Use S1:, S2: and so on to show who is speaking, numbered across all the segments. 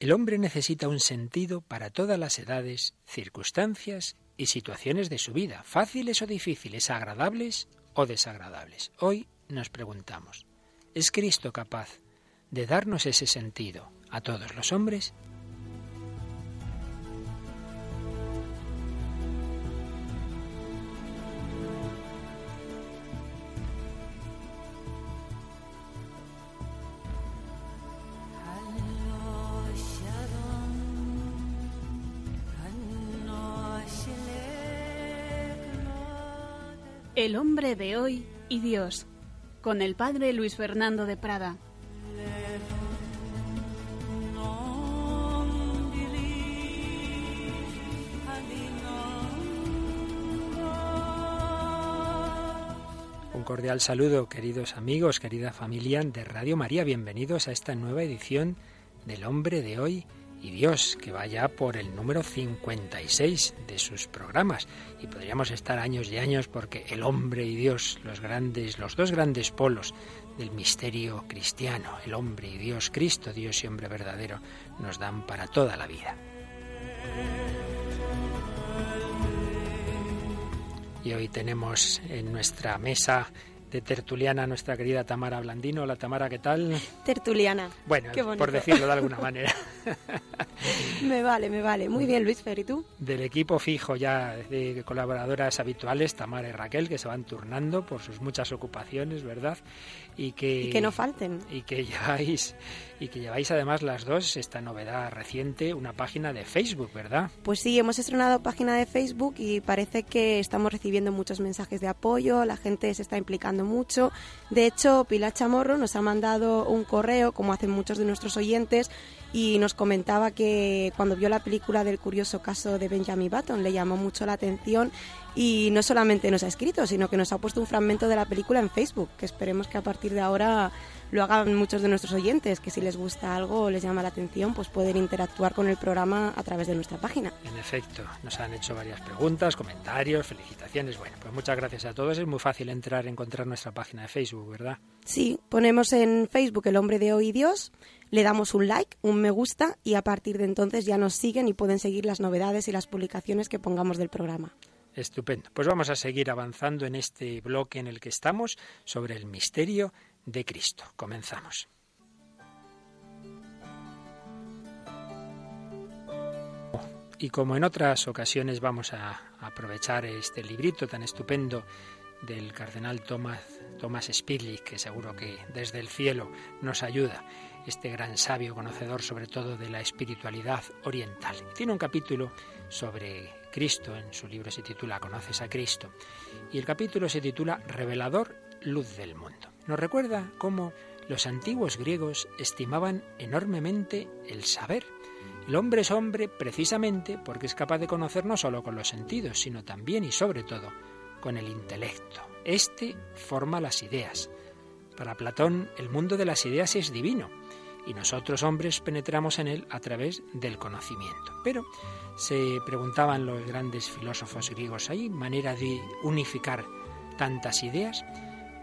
S1: El hombre necesita un sentido para todas las edades, circunstancias y situaciones de su vida, fáciles o difíciles, agradables o desagradables. Hoy nos preguntamos, ¿es Cristo capaz de darnos ese sentido a todos los hombres?
S2: El hombre de hoy y Dios, con el padre Luis Fernando de Prada.
S1: Un cordial saludo, queridos amigos, querida familia de Radio María. Bienvenidos a esta nueva edición del Hombre de hoy y Dios, que vaya por el número 56 de sus programas. Y podríamos estar años y años porque el hombre y Dios, los grandes, los dos grandes polos del misterio cristiano, el hombre y Dios, Cristo, Dios y hombre verdadero, nos dan para toda la vida. Y hoy tenemos en nuestra mesa de tertuliana nuestra querida Tamara Blandino. Hola Tamara, ¿qué tal?
S3: Tertuliana.
S1: Bueno, por decirlo de alguna manera.
S3: me vale, me vale. Muy bien, Luis Fer, ¿y tú?
S1: Del equipo fijo ya de colaboradoras habituales, Tamara y Raquel, que se van turnando por sus muchas ocupaciones, ¿verdad?
S3: Y que, y que no falten.
S1: Y que lleváis y que lleváis además las dos esta novedad reciente, una página de Facebook, ¿verdad?
S3: Pues sí, hemos estrenado página de Facebook y parece que estamos recibiendo muchos mensajes de apoyo, la gente se está implicando mucho. De hecho, Pilar Chamorro nos ha mandado un correo, como hacen muchos de nuestros oyentes, y nos comentaba que cuando vio la película del curioso caso de Benjamin Button le llamó mucho la atención y no solamente nos ha escrito, sino que nos ha puesto un fragmento de la película en Facebook, que esperemos que a partir de ahora lo hagan muchos de nuestros oyentes, que si les gusta algo o les llama la atención, pues pueden interactuar con el programa a través de nuestra página.
S1: En efecto, nos han hecho varias preguntas, comentarios, felicitaciones. Bueno, pues muchas gracias a todos. Es muy fácil entrar, encontrar nuestra página de Facebook, ¿verdad?
S3: Sí, ponemos en Facebook El Hombre de Hoy Dios, le damos un like, un me gusta y a partir de entonces ya nos siguen y pueden seguir las novedades y las publicaciones que pongamos del programa.
S1: Estupendo. Pues vamos a seguir avanzando en este bloque en el que estamos sobre el misterio de Cristo. Comenzamos. Y como en otras ocasiones vamos a aprovechar este librito tan estupendo del cardenal Thomas, Thomas que seguro que desde el cielo nos ayuda, este gran sabio conocedor sobre todo de la espiritualidad oriental. Tiene un capítulo sobre Cristo, en su libro se titula Conoces a Cristo, y el capítulo se titula Revelador, luz del mundo. Nos recuerda cómo los antiguos griegos estimaban enormemente el saber. El hombre es hombre precisamente porque es capaz de conocer no solo con los sentidos, sino también y sobre todo con el intelecto. Este forma las ideas. Para Platón, el mundo de las ideas es divino y nosotros hombres penetramos en él a través del conocimiento. Pero se preguntaban los grandes filósofos griegos, ¿hay manera de unificar tantas ideas?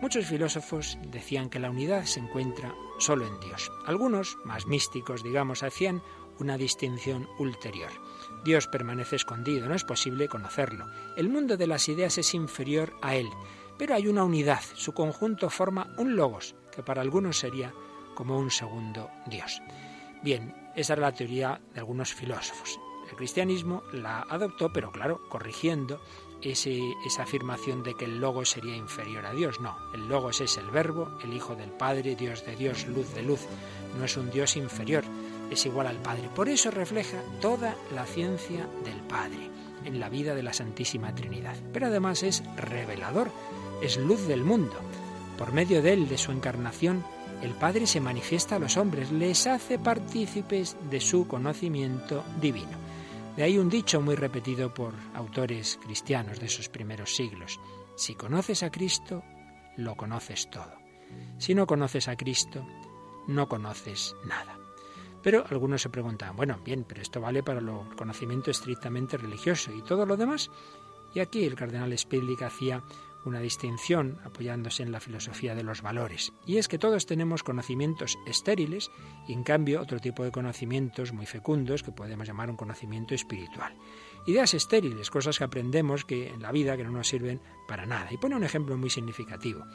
S1: Muchos filósofos decían que la unidad se encuentra solo en Dios. Algunos, más místicos, digamos, hacían una distinción ulterior. Dios permanece escondido, no es posible conocerlo. El mundo de las ideas es inferior a él, pero hay una unidad, su conjunto forma un logos, que para algunos sería como un segundo Dios. Bien, esa era la teoría de algunos filósofos. El cristianismo la adoptó, pero claro, corrigiendo esa afirmación de que el Logos sería inferior a Dios. No, el Logos es el Verbo, el Hijo del Padre, Dios de Dios, luz de luz. No es un Dios inferior, es igual al Padre. Por eso refleja toda la ciencia del Padre en la vida de la Santísima Trinidad. Pero además es revelador, es luz del mundo. Por medio de él, de su encarnación, el Padre se manifiesta a los hombres, les hace partícipes de su conocimiento divino. De ahí un dicho muy repetido por autores cristianos de esos primeros siglos. Si conoces a Cristo, lo conoces todo. Si no conoces a Cristo, no conoces nada. Pero algunos se preguntan, bueno, bien, pero esto vale para el conocimiento estrictamente religioso y todo lo demás. Y aquí el cardenal Spidlick hacía una distinción apoyándose en la filosofía de los valores. Y es que todos tenemos conocimientos estériles y en cambio otro tipo de conocimientos muy fecundos que podemos llamar un conocimiento espiritual. Ideas estériles, cosas que aprendemos que en la vida que no nos sirven para nada. Y pone un ejemplo muy significativo.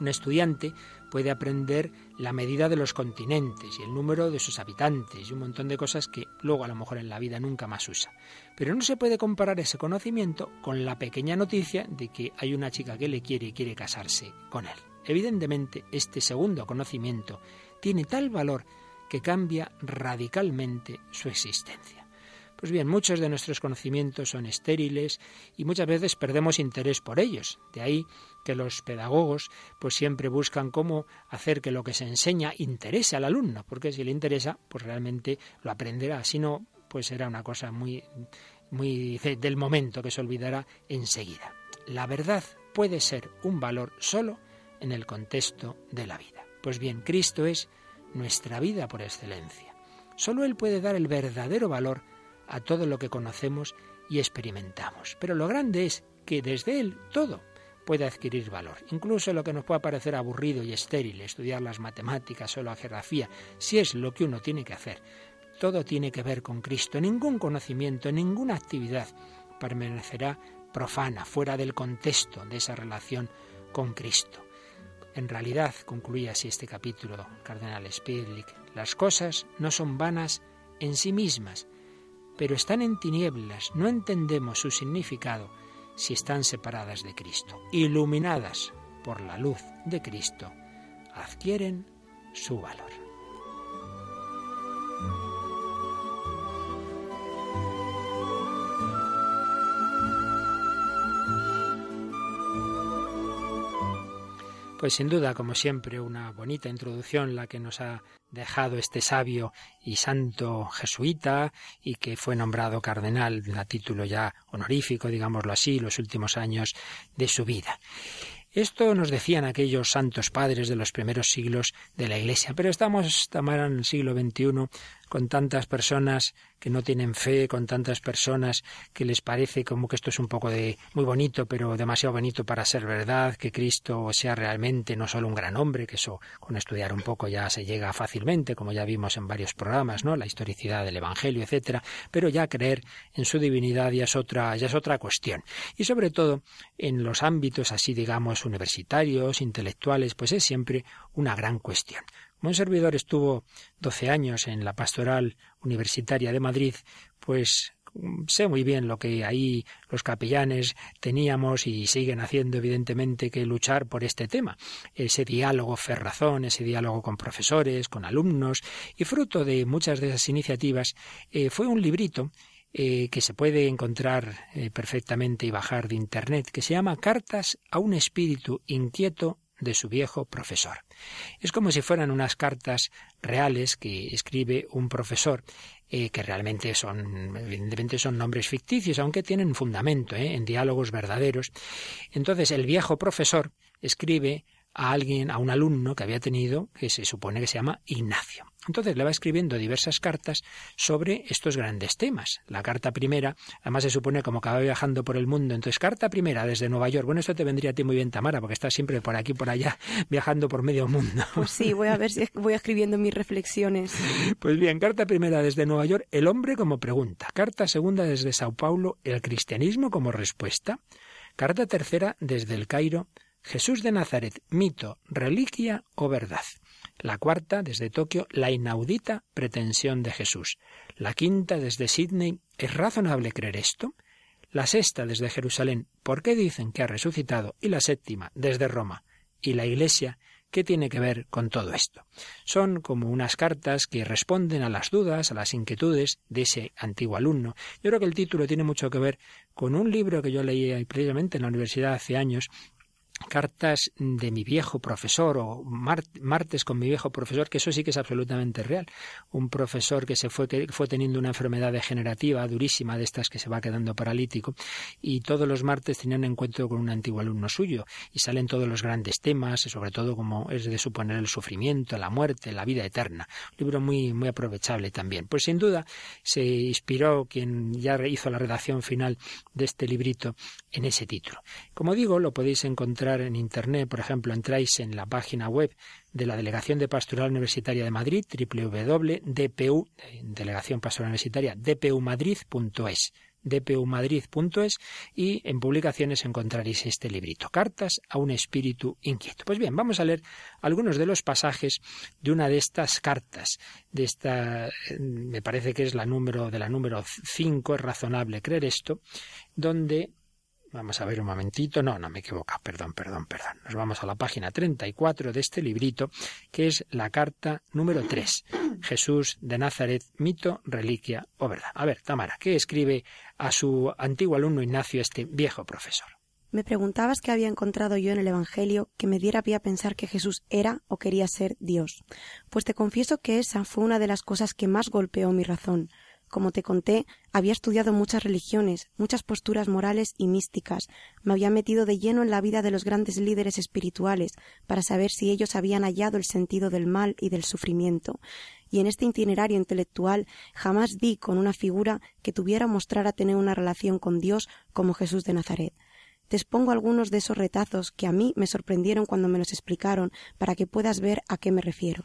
S1: Un estudiante puede aprender la medida de los continentes y el número de sus habitantes y un montón de cosas que luego a lo mejor en la vida nunca más usa. Pero no se puede comparar ese conocimiento con la pequeña noticia de que hay una chica que le quiere y quiere casarse con él. Evidentemente, este segundo conocimiento tiene tal valor que cambia radicalmente su existencia. Pues bien, muchos de nuestros conocimientos son estériles y muchas veces perdemos interés por ellos. De ahí que los pedagogos pues siempre buscan cómo hacer que lo que se enseña interese al alumno, porque si le interesa, pues realmente lo aprenderá, si no, pues será una cosa muy muy del momento que se olvidará enseguida. La verdad puede ser un valor solo en el contexto de la vida. Pues bien, Cristo es nuestra vida por excelencia. Solo Él puede dar el verdadero valor a todo lo que conocemos y experimentamos. Pero lo grande es que desde Él todo puede adquirir valor. Incluso lo que nos pueda parecer aburrido y estéril, estudiar las matemáticas o la geografía, si es lo que uno tiene que hacer. Todo tiene que ver con Cristo. Ningún conocimiento, ninguna actividad permanecerá profana, fuera del contexto de esa relación con Cristo. En realidad, concluye así este capítulo, Cardenal Spidlick, las cosas no son vanas en sí mismas, pero están en tinieblas, no entendemos su significado si están separadas de Cristo. Iluminadas por la luz de Cristo, adquieren su valor. Pues sin duda, como siempre, una bonita introducción la que nos ha dejado este sabio y santo jesuita y que fue nombrado cardenal a título ya honorífico, digámoslo así, los últimos años de su vida. Esto nos decían aquellos santos padres de los primeros siglos de la Iglesia, pero estamos, Tamara, en el siglo XXI con tantas personas que no tienen fe, con tantas personas que les parece como que esto es un poco de muy bonito, pero demasiado bonito para ser verdad, que Cristo sea realmente no solo un gran hombre, que eso con estudiar un poco ya se llega fácilmente, como ya vimos en varios programas, ¿no? La historicidad del evangelio, etcétera, pero ya creer en su divinidad ya es otra ya es otra cuestión. Y sobre todo en los ámbitos así digamos universitarios, intelectuales, pues es siempre una gran cuestión. Un servidor estuvo doce años en la pastoral universitaria de Madrid, pues sé muy bien lo que ahí los capellanes teníamos y siguen haciendo evidentemente que luchar por este tema, ese diálogo ferrazón, ese diálogo con profesores, con alumnos y fruto de muchas de esas iniciativas eh, fue un librito eh, que se puede encontrar eh, perfectamente y bajar de internet que se llama Cartas a un espíritu inquieto de su viejo profesor. Es como si fueran unas cartas reales que escribe un profesor eh, que realmente son, evidentemente son nombres ficticios, aunque tienen fundamento ¿eh? en diálogos verdaderos. Entonces el viejo profesor escribe a alguien, a un alumno que había tenido, que se supone que se llama Ignacio. Entonces le va escribiendo diversas cartas sobre estos grandes temas. La carta primera, además se supone como que va viajando por el mundo. Entonces, carta primera desde Nueva York. Bueno, esto te vendría a ti muy bien, Tamara, porque estás siempre por aquí, por allá, viajando por medio mundo.
S3: Pues sí, voy a ver si voy escribiendo mis reflexiones.
S1: Pues bien, carta primera desde Nueva York, el hombre como pregunta. Carta segunda desde Sao Paulo, el cristianismo como respuesta. Carta tercera desde el Cairo, Jesús de Nazaret, mito, reliquia o verdad. La cuarta, desde Tokio, la inaudita pretensión de Jesús. La quinta, desde Sydney, ¿es razonable creer esto? La sexta, desde Jerusalén, ¿por qué dicen que ha resucitado? Y la séptima, desde Roma. ¿Y la Iglesia? ¿Qué tiene que ver con todo esto? Son como unas cartas que responden a las dudas, a las inquietudes de ese antiguo alumno. Yo creo que el título tiene mucho que ver con un libro que yo leí precisamente en la universidad hace años cartas de mi viejo profesor o martes con mi viejo profesor, que eso sí que es absolutamente real. Un profesor que se fue, que fue teniendo una enfermedad degenerativa durísima de estas que se va quedando paralítico y todos los martes tenía un encuentro con un antiguo alumno suyo y salen todos los grandes temas, sobre todo como es de suponer el sufrimiento, la muerte, la vida eterna. Un libro muy, muy aprovechable también. Pues sin duda se inspiró quien ya hizo la redacción final de este librito en ese título. Como digo, lo podéis encontrar en Internet, por ejemplo, entráis en la página web de la Delegación de Pastoral Universitaria de Madrid, www.dpu, Delegación Pastoral Universitaria, dpumadrid.es dpumadrid.es y en publicaciones encontraréis este librito, Cartas a un espíritu inquieto. Pues bien, vamos a leer algunos de los pasajes de una de estas cartas, de esta, me parece que es la número, de la número 5, es razonable creer esto, donde Vamos a ver un momentito. No, no me equivoco. Perdón, perdón, perdón. Nos vamos a la página 34 de este librito, que es la carta número 3. Jesús de Nazaret, mito, reliquia o verdad. A ver, Tamara, ¿qué escribe a su antiguo alumno Ignacio este viejo profesor?
S3: Me preguntabas qué había encontrado yo en el Evangelio que me diera pie a pensar que Jesús era o quería ser Dios. Pues te confieso que esa fue una de las cosas que más golpeó mi razón. Como te conté, había estudiado muchas religiones, muchas posturas morales y místicas, me había metido de lleno en la vida de los grandes líderes espirituales para saber si ellos habían hallado el sentido del mal y del sufrimiento, y en este itinerario intelectual jamás di con una figura que tuviera mostrar a tener una relación con Dios como Jesús de Nazaret. Te expongo algunos de esos retazos que a mí me sorprendieron cuando me los explicaron para que puedas ver a qué me refiero.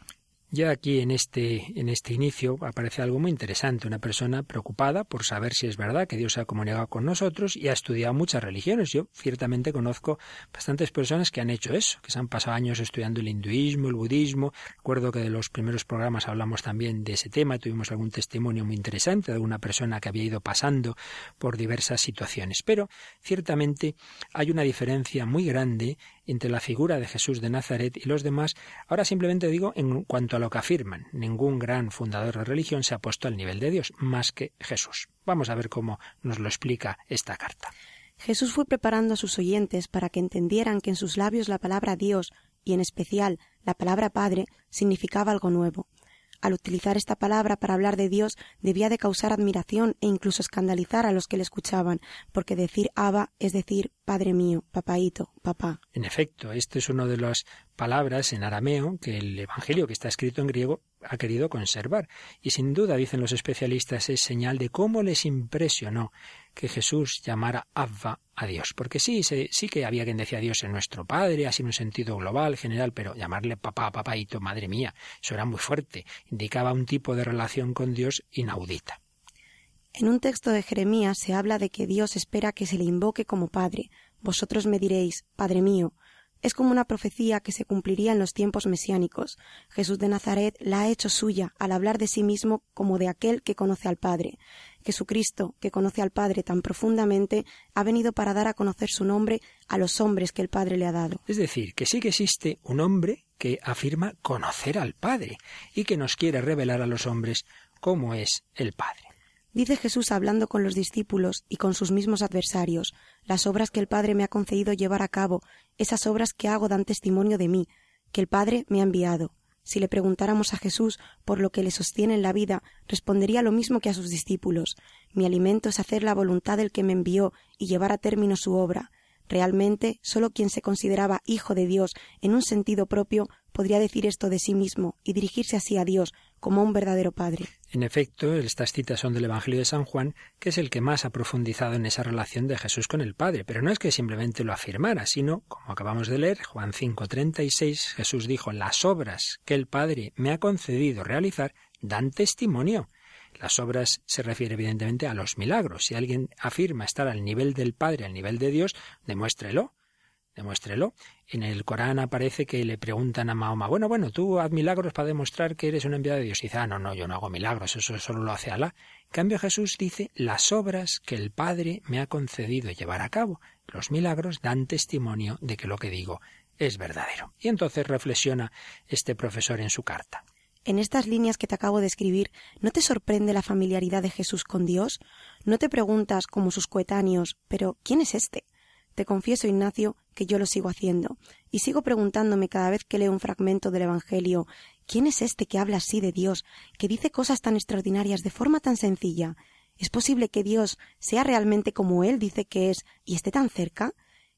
S1: Ya aquí en este, en este inicio aparece algo muy interesante, una persona preocupada por saber si es verdad que Dios se ha comunicado con nosotros y ha estudiado muchas religiones. Yo ciertamente conozco bastantes personas que han hecho eso, que se han pasado años estudiando el hinduismo, el budismo. Recuerdo que de los primeros programas hablamos también de ese tema, tuvimos algún testimonio muy interesante de alguna persona que había ido pasando por diversas situaciones. Pero ciertamente hay una diferencia muy grande entre la figura de Jesús de Nazaret y los demás. Ahora simplemente digo en cuanto a lo que afirman. Ningún gran fundador de religión se ha puesto al nivel de Dios, más que Jesús. Vamos a ver cómo nos lo explica esta carta.
S3: Jesús fue preparando a sus oyentes para que entendieran que en sus labios la palabra Dios, y en especial la palabra Padre, significaba algo nuevo. Al utilizar esta palabra para hablar de Dios debía de causar admiración e incluso escandalizar a los que le escuchaban, porque decir Abba es decir Padre mío, papaíto, papá.
S1: En efecto, esto es una de las palabras en arameo que el Evangelio que está escrito en griego ha querido conservar. Y sin duda, dicen los especialistas, es señal de cómo les impresionó que Jesús llamara Abba a Dios. Porque sí, sí que había quien decía Dios en nuestro Padre, así en un sentido global, general, pero llamarle papá, papaito, madre mía, eso era muy fuerte. Indicaba un tipo de relación con Dios inaudita.
S3: En un texto de Jeremías se habla de que Dios espera que se le invoque como Padre. Vosotros me diréis, Padre mío, es como una profecía que se cumpliría en los tiempos mesiánicos. Jesús de Nazaret la ha hecho suya al hablar de sí mismo como de aquel que conoce al Padre. Jesucristo, que conoce al Padre tan profundamente, ha venido para dar a conocer su nombre a los hombres que el Padre le ha dado.
S1: Es decir, que sí que existe un hombre que afirma conocer al Padre y que nos quiere revelar a los hombres cómo es el Padre.
S3: Dice Jesús hablando con los discípulos y con sus mismos adversarios, las obras que el Padre me ha concedido llevar a cabo, esas obras que hago dan testimonio de mí, que el Padre me ha enviado. Si le preguntáramos a Jesús por lo que le sostiene en la vida, respondería lo mismo que a sus discípulos. Mi alimento es hacer la voluntad del que me envió y llevar a término su obra. Realmente, sólo quien se consideraba hijo de Dios en un sentido propio podría decir esto de sí mismo y dirigirse así a Dios como un verdadero Padre.
S1: En efecto, estas citas son del Evangelio de San Juan, que es el que más ha profundizado en esa relación de Jesús con el Padre, pero no es que simplemente lo afirmara, sino, como acabamos de leer, Juan 5:36, Jesús dijo, las obras que el Padre me ha concedido realizar dan testimonio las obras se refiere evidentemente a los milagros. Si alguien afirma estar al nivel del Padre, al nivel de Dios, demuéstrelo. Demuéstrelo. En el Corán aparece que le preguntan a Mahoma, bueno, bueno, tú haz milagros para demostrar que eres un enviado de Dios. Y dice, ah, no, no, yo no hago milagros, eso solo lo hace Alá. En cambio Jesús dice, las obras que el Padre me ha concedido llevar a cabo. Los milagros dan testimonio de que lo que digo es verdadero. Y entonces reflexiona este profesor en su carta.
S3: En estas líneas que te acabo de escribir, ¿no te sorprende la familiaridad de Jesús con Dios? ¿No te preguntas, como sus coetáneos, pero ¿quién es este? Te confieso, Ignacio, que yo lo sigo haciendo, y sigo preguntándome cada vez que leo un fragmento del Evangelio ¿Quién es este que habla así de Dios, que dice cosas tan extraordinarias de forma tan sencilla? ¿Es posible que Dios sea realmente como Él dice que es y esté tan cerca?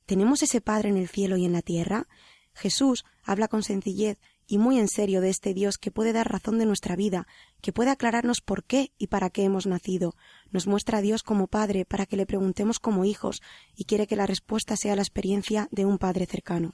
S3: ¿Tenemos ese Padre en el cielo y en la tierra? Jesús habla con sencillez y muy en serio de este Dios que puede dar razón de nuestra vida, que puede aclararnos por qué y para qué hemos nacido. Nos muestra a Dios como Padre para que le preguntemos como hijos y quiere que la respuesta sea la experiencia de un Padre cercano.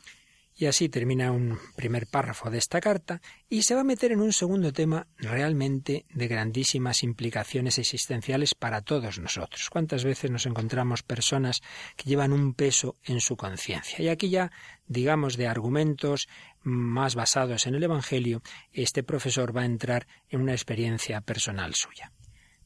S1: Y así termina un primer párrafo de esta carta y se va a meter en un segundo tema realmente de grandísimas implicaciones existenciales para todos nosotros. ¿Cuántas veces nos encontramos personas que llevan un peso en su conciencia? Y aquí ya, digamos, de argumentos más basados en el Evangelio, este profesor va a entrar en una experiencia personal suya.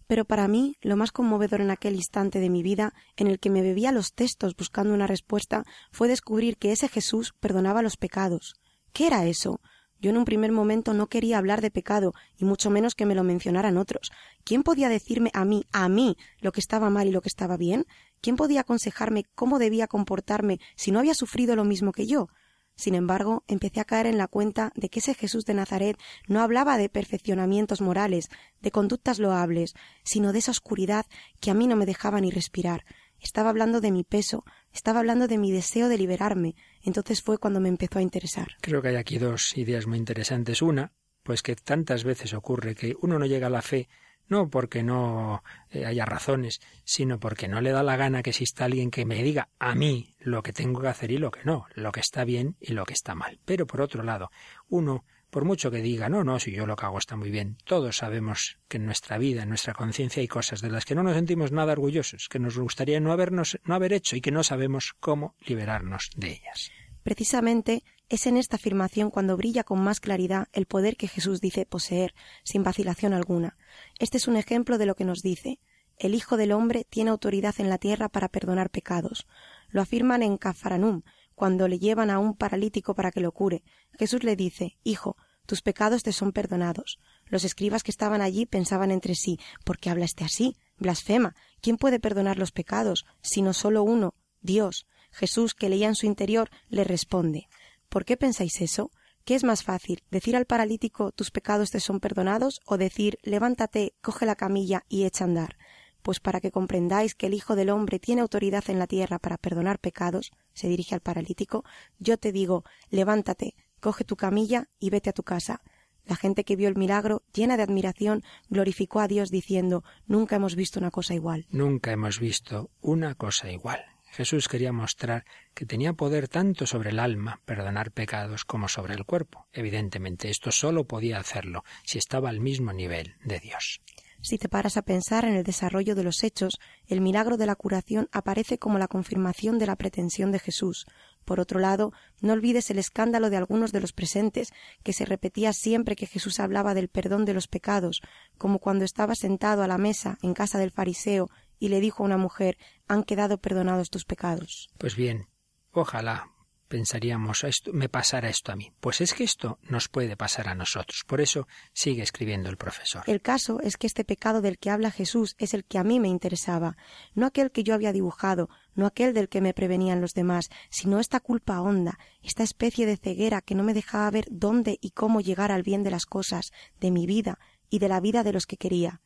S3: Pero para mí, lo más conmovedor en aquel instante de mi vida, en el que me bebía los textos buscando una respuesta, fue descubrir que ese Jesús perdonaba los pecados. ¿Qué era eso? Yo en un primer momento no quería hablar de pecado, y mucho menos que me lo mencionaran otros. ¿Quién podía decirme a mí, a mí, lo que estaba mal y lo que estaba bien? ¿Quién podía aconsejarme cómo debía comportarme si no había sufrido lo mismo que yo? Sin embargo, empecé a caer en la cuenta de que ese Jesús de Nazaret no hablaba de perfeccionamientos morales, de conductas loables, sino de esa oscuridad que a mí no me dejaba ni respirar. Estaba hablando de mi peso, estaba hablando de mi deseo de liberarme. Entonces fue cuando me empezó a interesar.
S1: Creo que hay aquí dos ideas muy interesantes. Una, pues que tantas veces ocurre que uno no llega a la fe no porque no eh, haya razones, sino porque no le da la gana que exista alguien que me diga a mí lo que tengo que hacer y lo que no, lo que está bien y lo que está mal. Pero por otro lado, uno, por mucho que diga, no, no, si yo lo que hago está muy bien, todos sabemos que en nuestra vida, en nuestra conciencia hay cosas de las que no nos sentimos nada orgullosos, que nos gustaría no habernos, no haber hecho y que no sabemos cómo liberarnos de ellas.
S3: Precisamente es en esta afirmación cuando brilla con más claridad el poder que Jesús dice poseer, sin vacilación alguna. Este es un ejemplo de lo que nos dice. El Hijo del Hombre tiene autoridad en la tierra para perdonar pecados. Lo afirman en Cafaranum, cuando le llevan a un paralítico para que lo cure. Jesús le dice Hijo, tus pecados te son perdonados. Los escribas que estaban allí pensaban entre sí ¿Por qué habla este así? Blasfema. ¿Quién puede perdonar los pecados? sino solo uno, Dios. Jesús, que leía en su interior, le responde ¿Por qué pensáis eso? ¿Qué es más fácil, decir al paralítico tus pecados te son perdonados o decir levántate, coge la camilla y echa a andar? Pues para que comprendáis que el Hijo del Hombre tiene autoridad en la tierra para perdonar pecados, se dirige al paralítico, yo te digo, levántate, coge tu camilla y vete a tu casa. La gente que vio el milagro, llena de admiración, glorificó a Dios diciendo, nunca hemos visto una cosa igual.
S1: Nunca hemos visto una cosa igual. Jesús quería mostrar que tenía poder tanto sobre el alma, perdonar pecados, como sobre el cuerpo. Evidentemente, esto solo podía hacerlo si estaba al mismo nivel de Dios.
S3: Si te paras a pensar en el desarrollo de los hechos, el milagro de la curación aparece como la confirmación de la pretensión de Jesús. Por otro lado, no olvides el escándalo de algunos de los presentes, que se repetía siempre que Jesús hablaba del perdón de los pecados, como cuando estaba sentado a la mesa en casa del fariseo y le dijo a una mujer han quedado perdonados tus pecados.
S1: Pues bien, ojalá pensaríamos esto, me pasara esto a mí. Pues es que esto nos puede pasar a nosotros. Por eso sigue escribiendo el profesor.
S3: El caso es que este pecado del que habla Jesús es el que a mí me interesaba, no aquel que yo había dibujado, no aquel del que me prevenían los demás, sino esta culpa honda, esta especie de ceguera que no me dejaba ver dónde y cómo llegar al bien de las cosas, de mi vida y de la vida de los que quería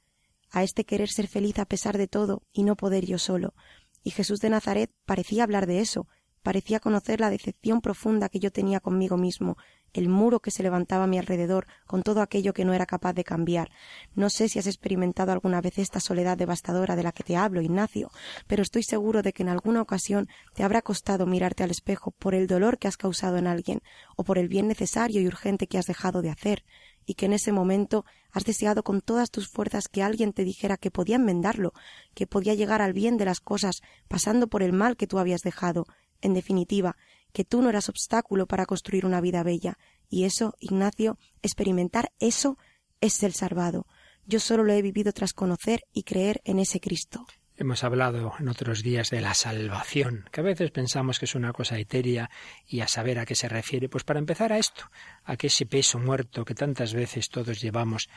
S3: a este querer ser feliz a pesar de todo y no poder yo solo. Y Jesús de Nazaret parecía hablar de eso, parecía conocer la decepción profunda que yo tenía conmigo mismo, el muro que se levantaba a mi alrededor con todo aquello que no era capaz de cambiar. No sé si has experimentado alguna vez esta soledad devastadora de la que te hablo, Ignacio, pero estoy seguro de que en alguna ocasión te habrá costado mirarte al espejo por el dolor que has causado en alguien, o por el bien necesario y urgente que has dejado de hacer y que en ese momento has deseado con todas tus fuerzas que alguien te dijera que podía enmendarlo, que podía llegar al bien de las cosas pasando por el mal que tú habías dejado, en definitiva, que tú no eras obstáculo para construir una vida bella. Y eso, Ignacio, experimentar eso es el salvado. Yo solo lo he vivido tras conocer y creer en ese Cristo.
S1: Hemos hablado en otros días de la salvación, que a veces pensamos que es una cosa etérea y a saber a qué se refiere. Pues para empezar a esto, a que ese peso muerto que tantas veces todos llevamos,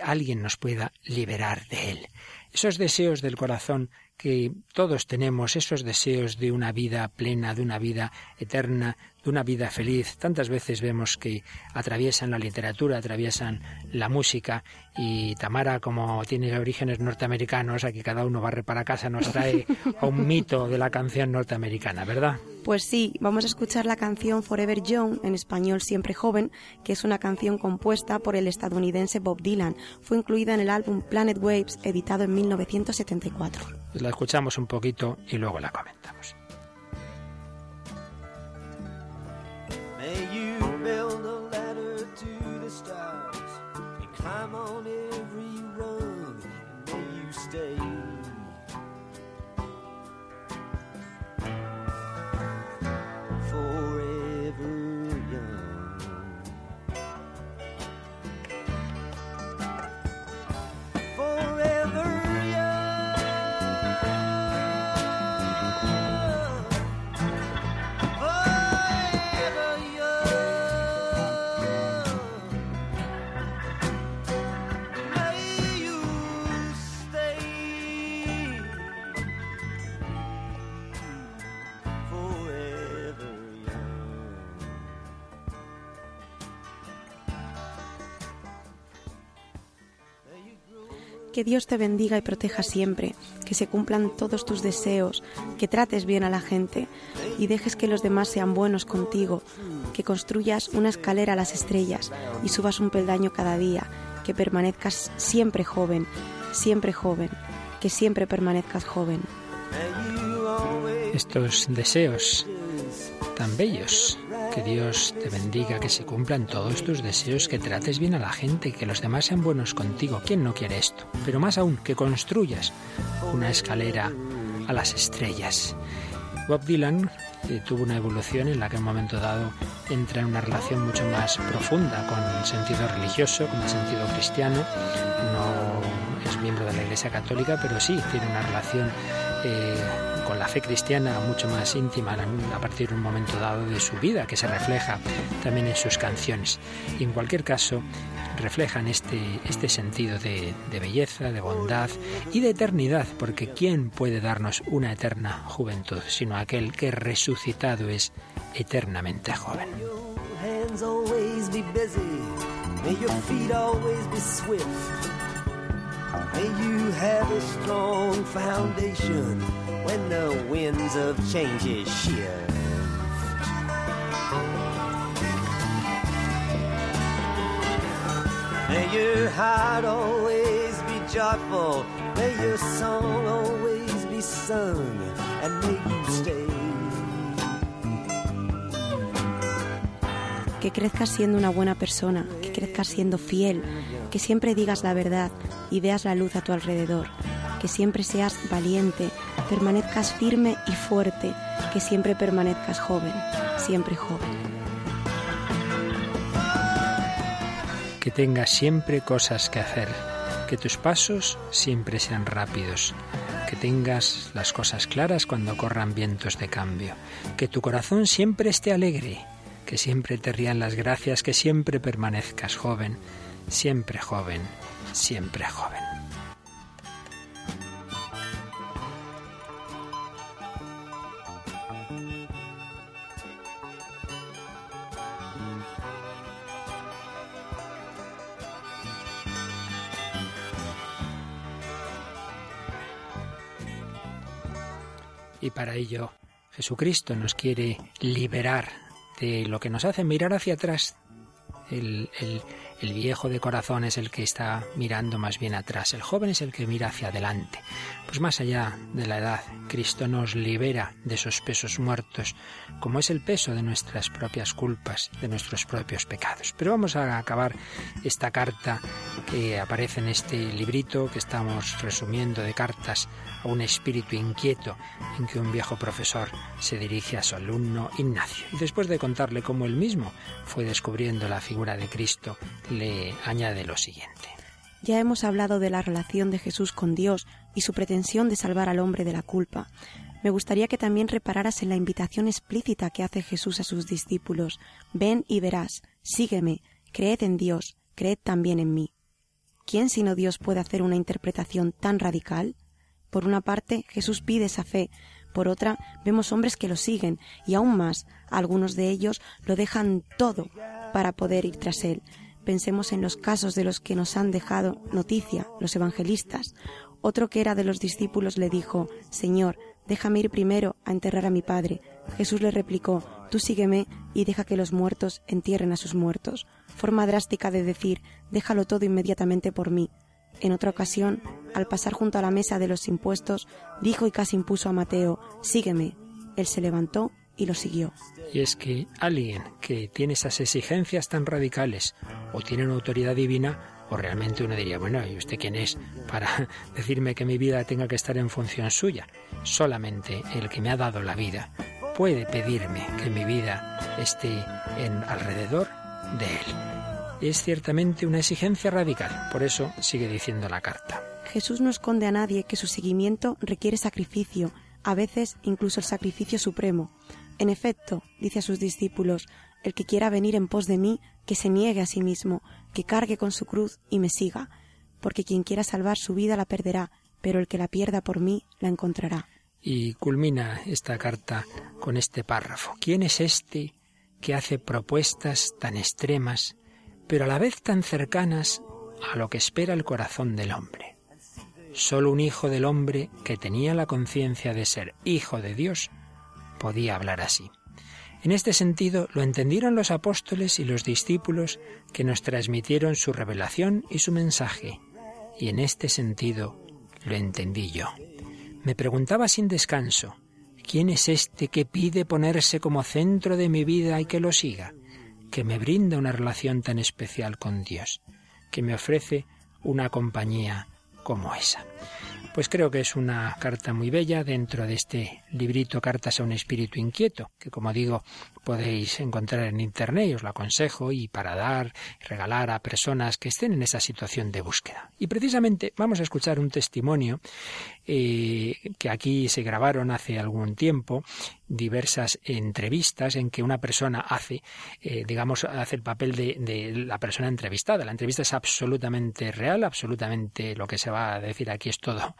S1: alguien nos pueda liberar de él. esos deseos del corazón que todos tenemos, esos deseos de una vida plena, de una vida eterna, de una vida feliz. Tantas veces vemos que atraviesan la literatura, atraviesan la música y Tamara, como tiene orígenes norteamericanos, aquí cada uno barre para casa, nos trae a un mito de la canción norteamericana, ¿verdad?
S3: Pues sí, vamos a escuchar la canción Forever Young, en español Siempre Joven, que es una canción compuesta por el estadounidense Bob Dylan. Fue incluida en el álbum Planet Waves, editado en 1974.
S1: Pues la escuchamos un poquito y luego la comentamos.
S3: Que Dios te bendiga y proteja siempre, que se cumplan todos tus deseos, que trates bien a la gente y dejes que los demás sean buenos contigo, que construyas una escalera a las estrellas y subas un peldaño cada día, que permanezcas siempre joven, siempre joven, que siempre permanezcas joven.
S1: Estos deseos tan bellos que Dios te bendiga, que se cumplan todos tus deseos, que trates bien a la gente, que los demás sean buenos contigo. ¿Quién no quiere esto? Pero más aún, que construyas una escalera a las estrellas. Bob Dylan tuvo una evolución en la que en un momento dado entra en una relación mucho más profunda con sentido religioso, con el sentido cristiano. No es miembro de la Iglesia Católica, pero sí tiene una relación eh, con la fe cristiana mucho más íntima a partir de un momento dado de su vida, que se refleja también en sus canciones. Y en cualquier caso, reflejan este, este sentido de, belleza, de bondad y de eternidad, porque ¿quién puede darnos una eterna juventud sino aquel que resucitado es eternamente joven? May you have a strong foundation when the winds of change shift. May your heart always be joyful. May your song always be sung. And may you stay.
S3: Que crezcas siendo una buena persona, que crezcas siendo fiel, que siempre digas la verdad y veas la luz a tu alrededor, que siempre seas valiente, permanezcas firme y fuerte, que siempre permanezcas joven, siempre joven.
S1: Que tengas siempre cosas que hacer, que tus pasos siempre sean rápidos, que tengas las cosas claras cuando corran vientos de cambio, que tu corazón siempre esté alegre, que siempre te rían las gracias, que siempre permanezcas joven, siempre joven, siempre joven. Y para ello Jesucristo nos quiere liberar de lo que nos hace mirar hacia atrás, el, el viejo de corazón es el que está mirando más bien atrás, el joven es el que mira hacia adelante. Pues más allá de la edad, Cristo nos libera de esos pesos muertos, como es el peso de nuestras propias culpas, de nuestros propios pecados. Pero vamos a acabar esta carta que aparece en este librito que estamos resumiendo de cartas a un espíritu inquieto en que un viejo profesor se dirige a su alumno Ignacio. Y después de contarle cómo él mismo fue descubriendo la figura de Cristo le añade lo siguiente.
S3: Ya hemos hablado de la relación de Jesús con Dios y su pretensión de salvar al hombre de la culpa. Me gustaría que también repararas en la invitación explícita que hace Jesús a sus discípulos. Ven y verás, sígueme, creed en Dios, creed también en mí. ¿quién sino Dios puede hacer una interpretación tan radical? Por una parte, Jesús pide esa fe, por otra, vemos hombres que lo siguen y aún más, algunos de ellos lo dejan todo para poder ir tras él. Pensemos en los casos de los que nos han dejado noticia los evangelistas. Otro que era de los discípulos le dijo, Señor, déjame ir primero a enterrar a mi padre. Jesús le replicó, Tú sígueme y deja que los muertos entierren a sus muertos. Forma drástica de decir, déjalo todo inmediatamente por mí. En otra ocasión, al pasar junto a la mesa de los impuestos, dijo y casi impuso a Mateo, Sígueme. Él se levantó y lo siguió.
S1: Y es que alguien que tiene esas exigencias tan radicales o tiene una autoridad divina, o realmente uno diría, bueno, ¿y usted quién es para decirme que mi vida tenga que estar en función suya? Solamente el que me ha dado la vida puede pedirme que mi vida esté en alrededor de él. Es ciertamente una exigencia radical, por eso sigue diciendo la carta.
S3: Jesús no esconde a nadie que su seguimiento requiere sacrificio, a veces incluso el sacrificio supremo. En efecto, dice a sus discípulos, el que quiera venir en pos de mí, que se niegue a sí mismo, que cargue con su cruz y me siga, porque quien quiera salvar su vida la perderá, pero el que la pierda por mí la encontrará
S1: y culmina esta carta con este párrafo. ¿Quién es este que hace propuestas tan extremas, pero a la vez tan cercanas a lo que espera el corazón del hombre? Solo un hijo del hombre que tenía la conciencia de ser hijo de Dios podía hablar así. En este sentido lo entendieron los apóstoles y los discípulos que nos transmitieron su revelación y su mensaje, y en este sentido lo entendí yo. Me preguntaba sin descanso, ¿quién es este que pide ponerse como centro de mi vida y que lo siga? Que me brinda una relación tan especial con Dios, que me ofrece una compañía como esa. Pues creo que es una carta muy bella dentro de este librito Cartas a un espíritu inquieto, que como digo podéis encontrar en internet y os lo aconsejo y para dar regalar a personas que estén en esa situación de búsqueda. Y precisamente vamos a escuchar un testimonio eh, que aquí se grabaron hace algún tiempo diversas entrevistas en que una persona hace, eh, digamos, hace el papel de, la persona entrevistada. La entrevista es absolutamente real, absolutamente lo que se va a decir aquí es todo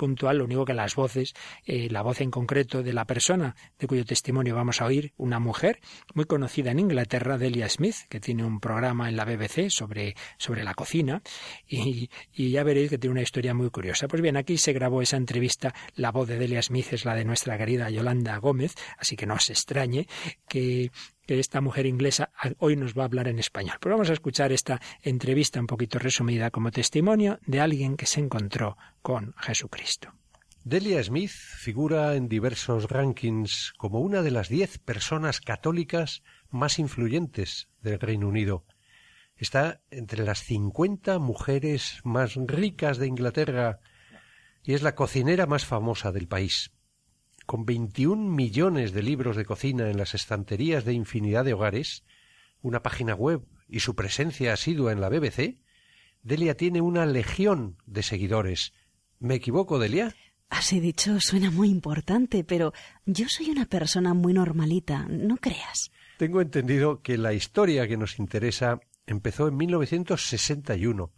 S1: puntual, lo único que las voces, eh, la voz en concreto de la persona de cuyo testimonio vamos a oír, una mujer muy conocida en Inglaterra, Delia Smith, que tiene un programa en la BBC sobre, sobre la cocina, y, y ya veréis que tiene una historia muy curiosa. Pues bien, aquí se grabó esa entrevista, la voz de Delia Smith es la de nuestra querida Yolanda Gómez, así que no os extrañe que que esta mujer inglesa hoy nos va a hablar en español. Pero vamos a escuchar esta entrevista un poquito resumida como testimonio de alguien que se encontró con Jesucristo.
S4: Delia Smith figura en diversos rankings como una de las diez personas católicas más influyentes del Reino Unido. Está entre las cincuenta mujeres más ricas de Inglaterra y es la cocinera más famosa del país con 21 millones de libros de cocina en las estanterías de infinidad de hogares, una página web y su presencia asidua en la BBC, Delia tiene una legión de seguidores. ¿Me equivoco, Delia?
S5: Así dicho, suena muy importante, pero yo soy una persona muy normalita, no creas.
S4: Tengo entendido que la historia que nos interesa empezó en 1961,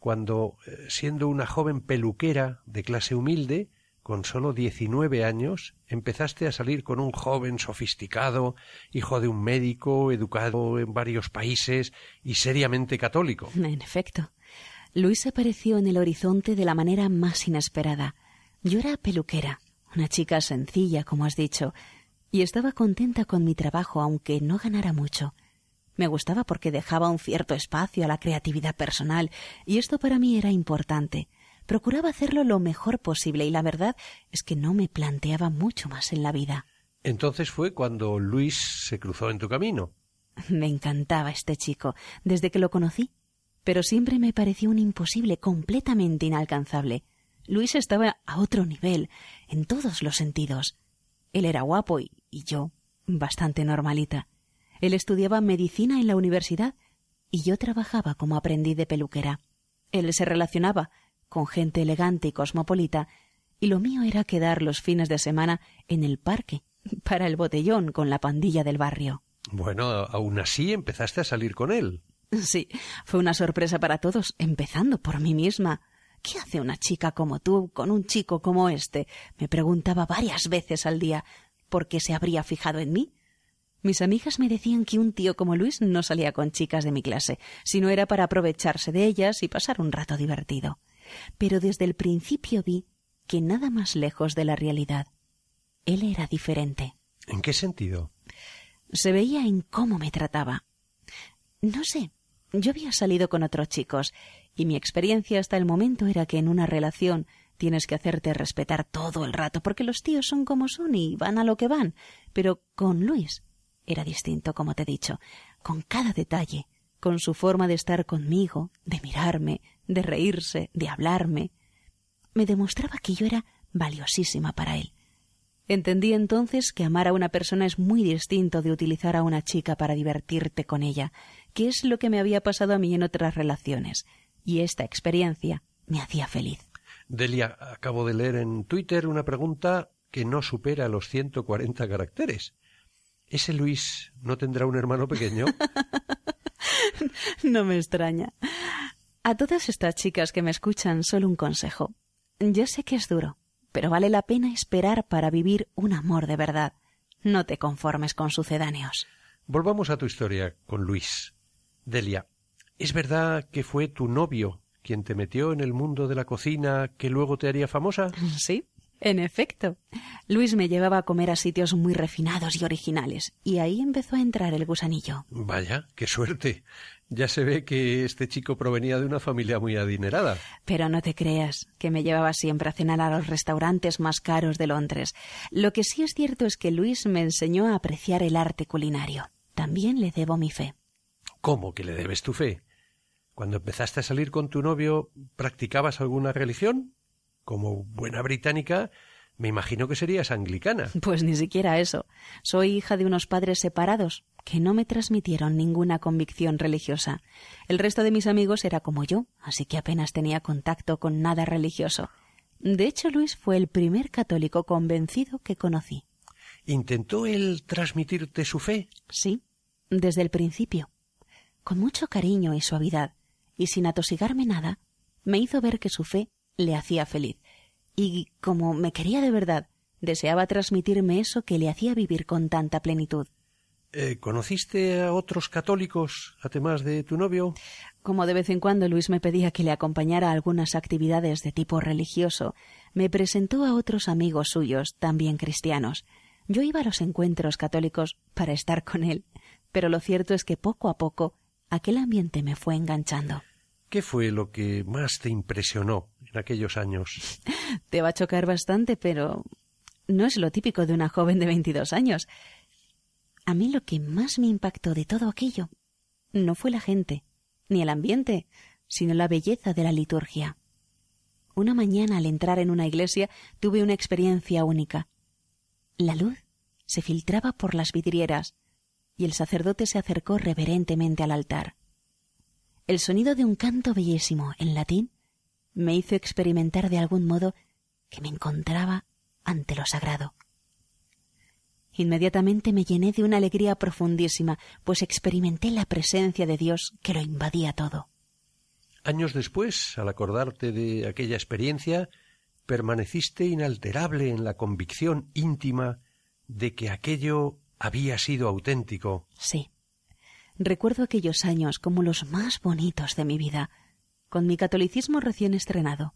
S4: cuando, eh, siendo una joven peluquera de clase humilde, con solo diecinueve años, empezaste a salir con un joven sofisticado, hijo de un médico, educado en varios países y seriamente católico.
S5: En efecto. Luis apareció en el horizonte de la manera más inesperada. Yo era peluquera, una chica sencilla, como has dicho, y estaba contenta con mi trabajo, aunque no ganara mucho. Me gustaba porque dejaba un cierto espacio a la creatividad personal, y esto para mí era importante. Procuraba hacerlo lo mejor posible y la verdad es que no me planteaba mucho más en la vida.
S4: Entonces fue cuando Luis se cruzó en tu camino.
S5: Me encantaba este chico desde que lo conocí, pero siempre me pareció un imposible completamente inalcanzable. Luis estaba a otro nivel, en todos los sentidos. Él era guapo y, y yo bastante normalita. Él estudiaba medicina en la universidad y yo trabajaba como aprendiz de peluquera. Él se relacionaba con gente elegante y cosmopolita, y lo mío era quedar los fines de semana en el parque, para el botellón con la pandilla del barrio.
S4: Bueno, aún así empezaste a salir con él.
S5: Sí, fue una sorpresa para todos, empezando por mí misma. ¿Qué hace una chica como tú con un chico como este? me preguntaba varias veces al día. ¿Por qué se habría fijado en mí? Mis amigas me decían que un tío como Luis no salía con chicas de mi clase, sino era para aprovecharse de ellas y pasar un rato divertido. Pero desde el principio vi que nada más lejos de la realidad. Él era diferente.
S4: ¿En qué sentido?
S5: Se veía en cómo me trataba. No sé, yo había salido con otros chicos, y mi experiencia hasta el momento era que en una relación tienes que hacerte respetar todo el rato, porque los tíos son como son y van a lo que van. Pero con Luis era distinto, como te he dicho, con cada detalle, con su forma de estar conmigo, de mirarme, de reírse, de hablarme. Me demostraba que yo era valiosísima para él. Entendí entonces que amar a una persona es muy distinto de utilizar a una chica para divertirte con ella, que es lo que me había pasado a mí en otras relaciones, y esta experiencia me hacía feliz.
S4: Delia, acabo de leer en Twitter una pregunta que no supera los 140 caracteres. ¿Ese Luis no tendrá un hermano pequeño?
S5: no me extraña. A todas estas chicas que me escuchan, solo un consejo. Yo sé que es duro, pero vale la pena esperar para vivir un amor de verdad. No te conformes con sucedáneos.
S4: Volvamos a tu historia con Luis. Delia, ¿es verdad que fue tu novio quien te metió en el mundo de la cocina que luego te haría famosa?
S5: Sí, en efecto. Luis me llevaba a comer a sitios muy refinados y originales, y ahí empezó a entrar el gusanillo.
S4: Vaya, qué suerte. Ya se ve que este chico provenía de una familia muy adinerada.
S5: Pero no te creas, que me llevaba siempre a cenar a los restaurantes más caros de Londres. Lo que sí es cierto es que Luis me enseñó a apreciar el arte culinario. También le debo mi fe.
S4: ¿Cómo que le debes tu fe? Cuando empezaste a salir con tu novio, ¿practicabas alguna religión? Como buena británica, me imagino que serías anglicana.
S5: Pues ni siquiera eso. Soy hija de unos padres separados que no me transmitieron ninguna convicción religiosa. El resto de mis amigos era como yo, así que apenas tenía contacto con nada religioso. De hecho, Luis fue el primer católico convencido que conocí.
S4: ¿Intentó él transmitirte su fe?
S5: Sí, desde el principio. Con mucho cariño y suavidad, y sin atosigarme nada, me hizo ver que su fe le hacía feliz. Y como me quería de verdad, deseaba transmitirme eso que le hacía vivir con tanta plenitud.
S4: Eh, ¿Conociste a otros católicos, además de tu novio?
S5: Como de vez en cuando Luis me pedía que le acompañara a algunas actividades de tipo religioso, me presentó a otros amigos suyos, también cristianos. Yo iba a los encuentros católicos para estar con él, pero lo cierto es que poco a poco aquel ambiente me fue enganchando.
S4: ¿Qué fue lo que más te impresionó en aquellos años?
S5: Te va a chocar bastante, pero no es lo típico de una joven de veintidós años. A mí lo que más me impactó de todo aquello no fue la gente, ni el ambiente, sino la belleza de la liturgia. Una mañana al entrar en una iglesia tuve una experiencia única. La luz se filtraba por las vidrieras y el sacerdote se acercó reverentemente al altar. El sonido de un canto bellísimo en latín me hizo experimentar de algún modo que me encontraba ante lo sagrado. Inmediatamente me llené de una alegría profundísima, pues experimenté la presencia de Dios que lo invadía todo.
S4: Años después, al acordarte de aquella experiencia, permaneciste inalterable en la convicción íntima de que aquello había sido auténtico.
S5: Sí. Recuerdo aquellos años como los más bonitos de mi vida, con mi catolicismo recién estrenado,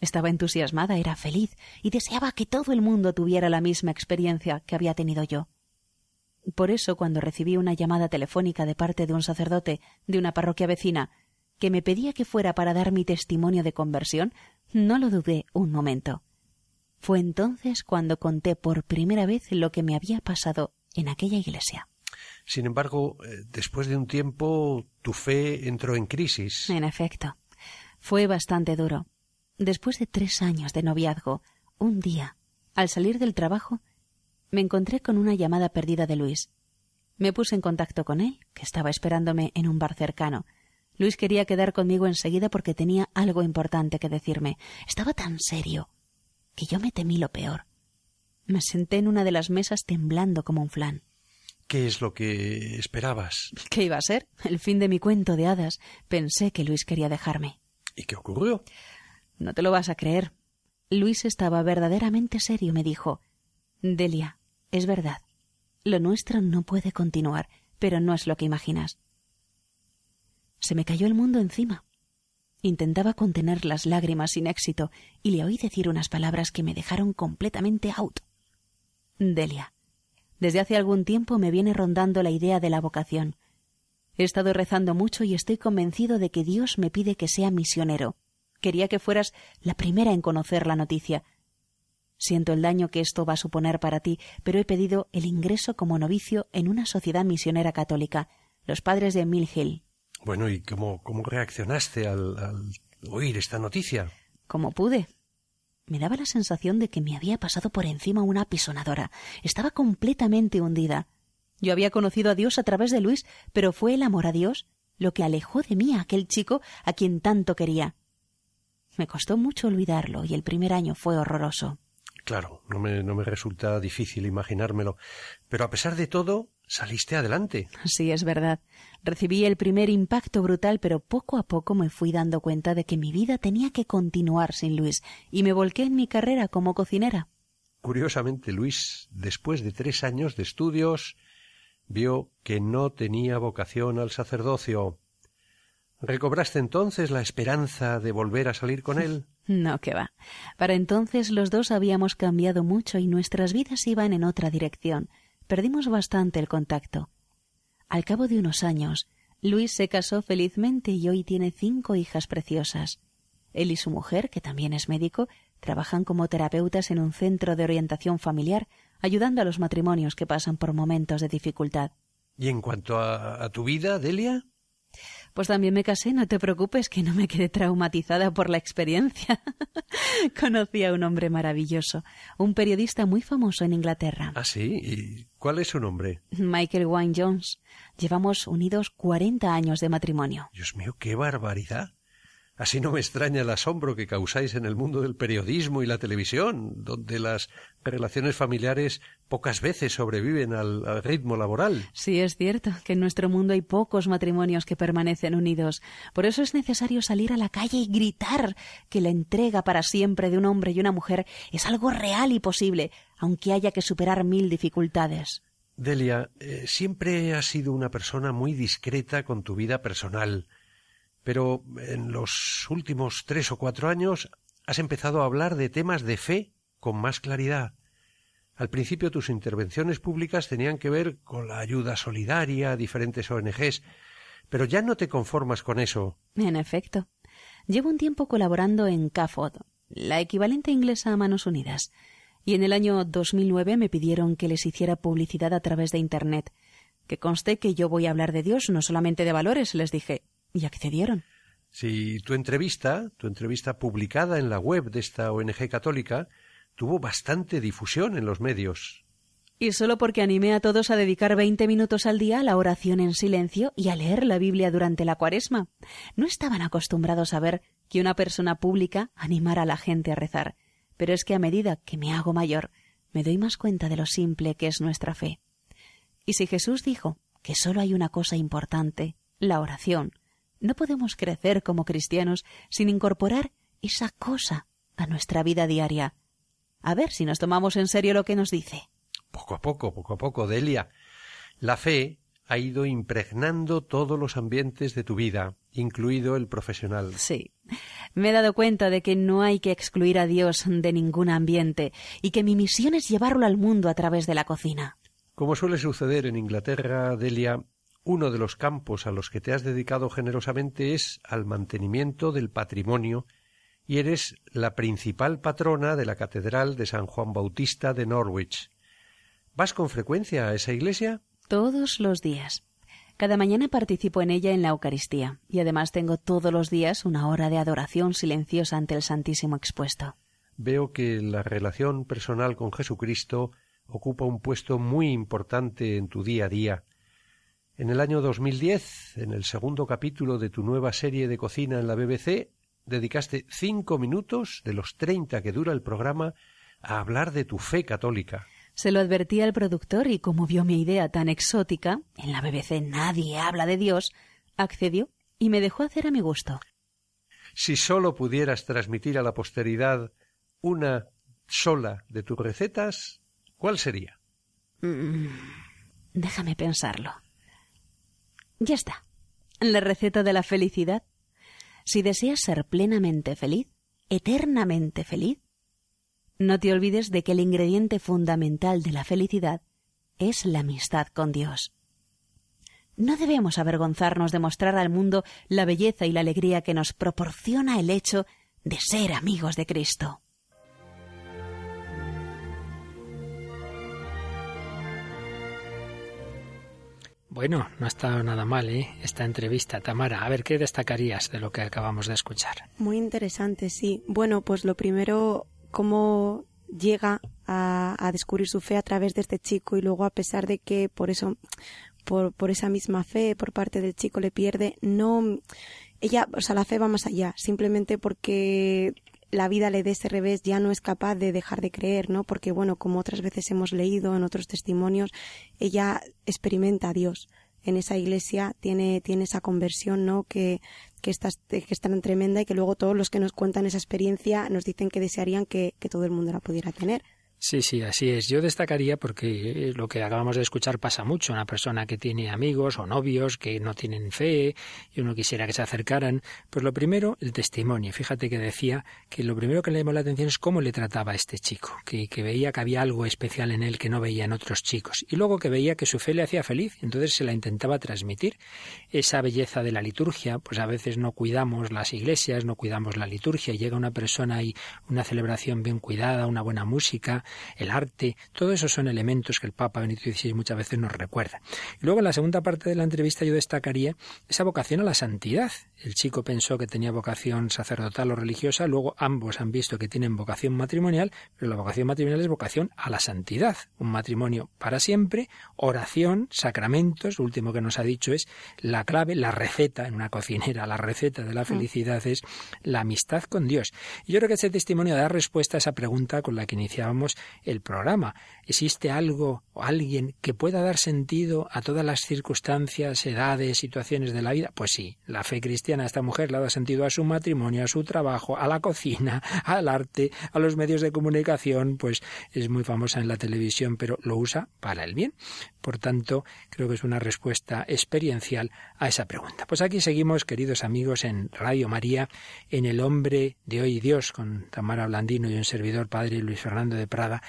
S5: estaba entusiasmada, era feliz y deseaba que todo el mundo tuviera la misma experiencia que había tenido yo. Por eso, cuando recibí una llamada telefónica de parte de un sacerdote de una parroquia vecina que me pedía que fuera para dar mi testimonio de conversión, no lo dudé un momento. Fue entonces cuando conté por primera vez lo que me había pasado en aquella iglesia.
S4: Sin embargo, eh, después de un tiempo, tu fe entró en crisis.
S5: En efecto. Fue bastante duro. Después de tres años de noviazgo, un día, al salir del trabajo, me encontré con una llamada perdida de Luis. Me puse en contacto con él, que estaba esperándome en un bar cercano. Luis quería quedar conmigo enseguida porque tenía algo importante que decirme. Estaba tan serio que yo me temí lo peor. Me senté en una de las mesas temblando como un flan.
S4: ¿Qué es lo que esperabas?
S5: ¿Qué iba a ser? El fin de mi cuento de hadas. Pensé que Luis quería dejarme.
S4: ¿Y qué ocurrió?
S5: No te lo vas a creer. Luis estaba verdaderamente serio. Me dijo Delia, es verdad. Lo nuestro no puede continuar, pero no es lo que imaginas. Se me cayó el mundo encima. Intentaba contener las lágrimas sin éxito y le oí decir unas palabras que me dejaron completamente out. Delia, desde hace algún tiempo me viene rondando la idea de la vocación. He estado rezando mucho y estoy convencido de que Dios me pide que sea misionero. Quería que fueras la primera en conocer la noticia. Siento el daño que esto va a suponer para ti, pero he pedido el ingreso como novicio en una sociedad misionera católica, los padres de Mill Hill.
S4: Bueno, ¿y cómo, cómo reaccionaste al, al oír esta noticia?
S5: Como pude. Me daba la sensación de que me había pasado por encima una apisonadora. Estaba completamente hundida. Yo había conocido a Dios a través de Luis, pero fue el amor a Dios lo que alejó de mí a aquel chico a quien tanto quería. Me costó mucho olvidarlo y el primer año fue horroroso.
S4: Claro, no me, no me resulta difícil imaginármelo. Pero a pesar de todo, saliste adelante.
S5: Sí, es verdad. Recibí el primer impacto brutal, pero poco a poco me fui dando cuenta de que mi vida tenía que continuar sin Luis, y me volqué en mi carrera como cocinera.
S4: Curiosamente, Luis, después de tres años de estudios, vio que no tenía vocación al sacerdocio. ¿Recobraste entonces la esperanza de volver a salir con él?
S5: No, que va. Para entonces los dos habíamos cambiado mucho y nuestras vidas iban en otra dirección. Perdimos bastante el contacto. Al cabo de unos años, Luis se casó felizmente y hoy tiene cinco hijas preciosas. Él y su mujer, que también es médico, trabajan como terapeutas en un centro de orientación familiar, ayudando a los matrimonios que pasan por momentos de dificultad.
S4: ¿Y en cuanto a, a tu vida, Delia?
S5: Pues también me casé, no te preocupes, que no me quedé traumatizada por la experiencia. Conocí a un hombre maravilloso, un periodista muy famoso en Inglaterra.
S4: ¿Ah, sí? ¿Y cuál es su nombre?
S5: Michael Wynne Jones. Llevamos unidos cuarenta años de matrimonio.
S4: Dios mío, qué barbaridad. Así no me extraña el asombro que causáis en el mundo del periodismo y la televisión, donde las relaciones familiares pocas veces sobreviven al, al, ritmo laboral.
S5: Sí, es cierto que en nuestro mundo hay pocos matrimonios que permanecen unidos. Por eso es necesario salir a la calle y gritar que la entrega para siempre de un hombre y una mujer es algo real y posible, aunque haya que superar mil dificultades.
S4: Delia, eh, siempre has sido una persona muy discreta con tu vida personal pero en los últimos tres o cuatro años has empezado a hablar de temas de fe con más claridad. Al principio tus intervenciones públicas tenían que ver con la ayuda solidaria a diferentes ONGs, pero ya no te conformas con eso.
S5: En efecto. Llevo un tiempo colaborando en CAFOD, la equivalente inglesa a Manos Unidas, y en el año 2009 me pidieron que les hiciera publicidad a través de Internet. Que conste que yo voy a hablar de Dios, no solamente de valores, les dije y accedieron.
S4: Si tu entrevista, tu entrevista publicada en la web de esta ONG católica, tuvo bastante difusión en los medios.
S5: Y solo porque animé a todos a dedicar veinte minutos al día a la oración en silencio y a leer la Biblia durante la cuaresma. No estaban acostumbrados a ver que una persona pública animara a la gente a rezar. Pero es que a medida que me hago mayor, me doy más cuenta de lo simple que es nuestra fe. Y si Jesús dijo que solo hay una cosa importante, la oración, no podemos crecer como cristianos sin incorporar esa cosa a nuestra vida diaria. A ver si nos tomamos en serio lo que nos dice.
S4: Poco a poco, poco a poco, Delia. La fe ha ido impregnando todos los ambientes de tu vida, incluido el profesional.
S5: Sí. Me he dado cuenta de que no hay que excluir a Dios de ningún ambiente y que mi misión es llevarlo al mundo a través de la cocina.
S4: Como suele suceder en Inglaterra, Delia, uno de los campos a los que te has dedicado generosamente es al mantenimiento del patrimonio y eres la principal patrona de la Catedral de San Juan Bautista de Norwich. ¿Vas con frecuencia a esa iglesia?
S5: Todos los días. Cada mañana participo en ella en la Eucaristía y además tengo todos los días una hora de adoración silenciosa ante el Santísimo expuesto.
S4: Veo que la relación personal con Jesucristo ocupa un puesto muy importante en tu día a día en el año 2010, en el segundo capítulo de tu nueva serie de cocina en la BBC, dedicaste cinco minutos de los treinta que dura el programa a hablar de tu fe católica.
S5: Se lo advertí al productor y como vio mi idea tan exótica, en la BBC nadie habla de Dios, accedió y me dejó hacer a mi gusto.
S4: Si sólo pudieras transmitir a la posteridad una sola de tus recetas, ¿cuál sería?
S5: Mm, déjame pensarlo. Ya está. La receta de la felicidad. Si deseas ser plenamente feliz, eternamente feliz, no te olvides de que el ingrediente fundamental de la felicidad es la amistad con Dios. No debemos avergonzarnos de mostrar al mundo la belleza y la alegría que nos proporciona el hecho de ser amigos de Cristo.
S1: Bueno, no ha estado nada mal, ¿eh? Esta entrevista, Tamara. A ver, ¿qué destacarías de lo que acabamos de escuchar?
S3: Muy interesante, sí. Bueno, pues lo primero, cómo llega a, descubrir su fe a través de este chico y luego a pesar de que por eso, por, por esa misma fe por parte del chico le pierde, no, ella, o sea, la fe va más allá, simplemente porque la vida le dé ese revés, ya no es capaz de dejar de creer, ¿no? Porque, bueno, como otras veces hemos leído en otros testimonios, ella experimenta a Dios. En esa iglesia tiene, tiene esa conversión, ¿no? Que, que, está, que es tan tremenda y que luego todos los que nos cuentan esa experiencia nos dicen que desearían que, que todo el mundo la pudiera tener.
S1: Sí, sí, así es. Yo destacaría porque lo que acabamos de escuchar pasa mucho. Una persona que tiene amigos o novios que no tienen fe y uno quisiera que se acercaran. Pues lo primero, el testimonio. Fíjate que decía que lo primero que le llamó la atención es cómo le trataba a este chico, que, que veía que había algo especial en él que no veía en otros chicos. Y luego que veía que su fe le hacía feliz, entonces se la intentaba transmitir. Esa belleza de la liturgia, pues a veces no cuidamos las iglesias, no cuidamos la liturgia, llega una persona y una celebración bien cuidada, una buena música, el arte, todo eso son elementos que el Papa Benito XVI muchas veces nos recuerda. Y luego en la segunda parte de la entrevista yo destacaría esa vocación a la santidad. El chico pensó que tenía vocación sacerdotal o religiosa, luego ambos han visto que tienen vocación matrimonial, pero la vocación matrimonial es vocación a la santidad. Un matrimonio para siempre, oración, sacramentos, lo último que nos ha dicho es la clave, la receta en una cocinera, la receta de la mm. felicidad es la amistad con Dios. Y yo creo que ese testimonio da respuesta a esa pregunta con la que iniciábamos el programa. ¿Existe algo o alguien que pueda dar sentido a todas las circunstancias, edades, situaciones de la vida? Pues sí, la fe cristiana a esta mujer le dado sentido a su matrimonio, a su trabajo, a la cocina, al arte, a los medios de comunicación, pues es muy famosa en la televisión, pero lo usa para el bien. Por tanto, creo que es una respuesta experiencial a esa pregunta. Pues aquí seguimos, queridos amigos, en Radio María, en El Hombre de Hoy Dios, con Tamara Blandino y un servidor, Padre Luis Fernando de Prada,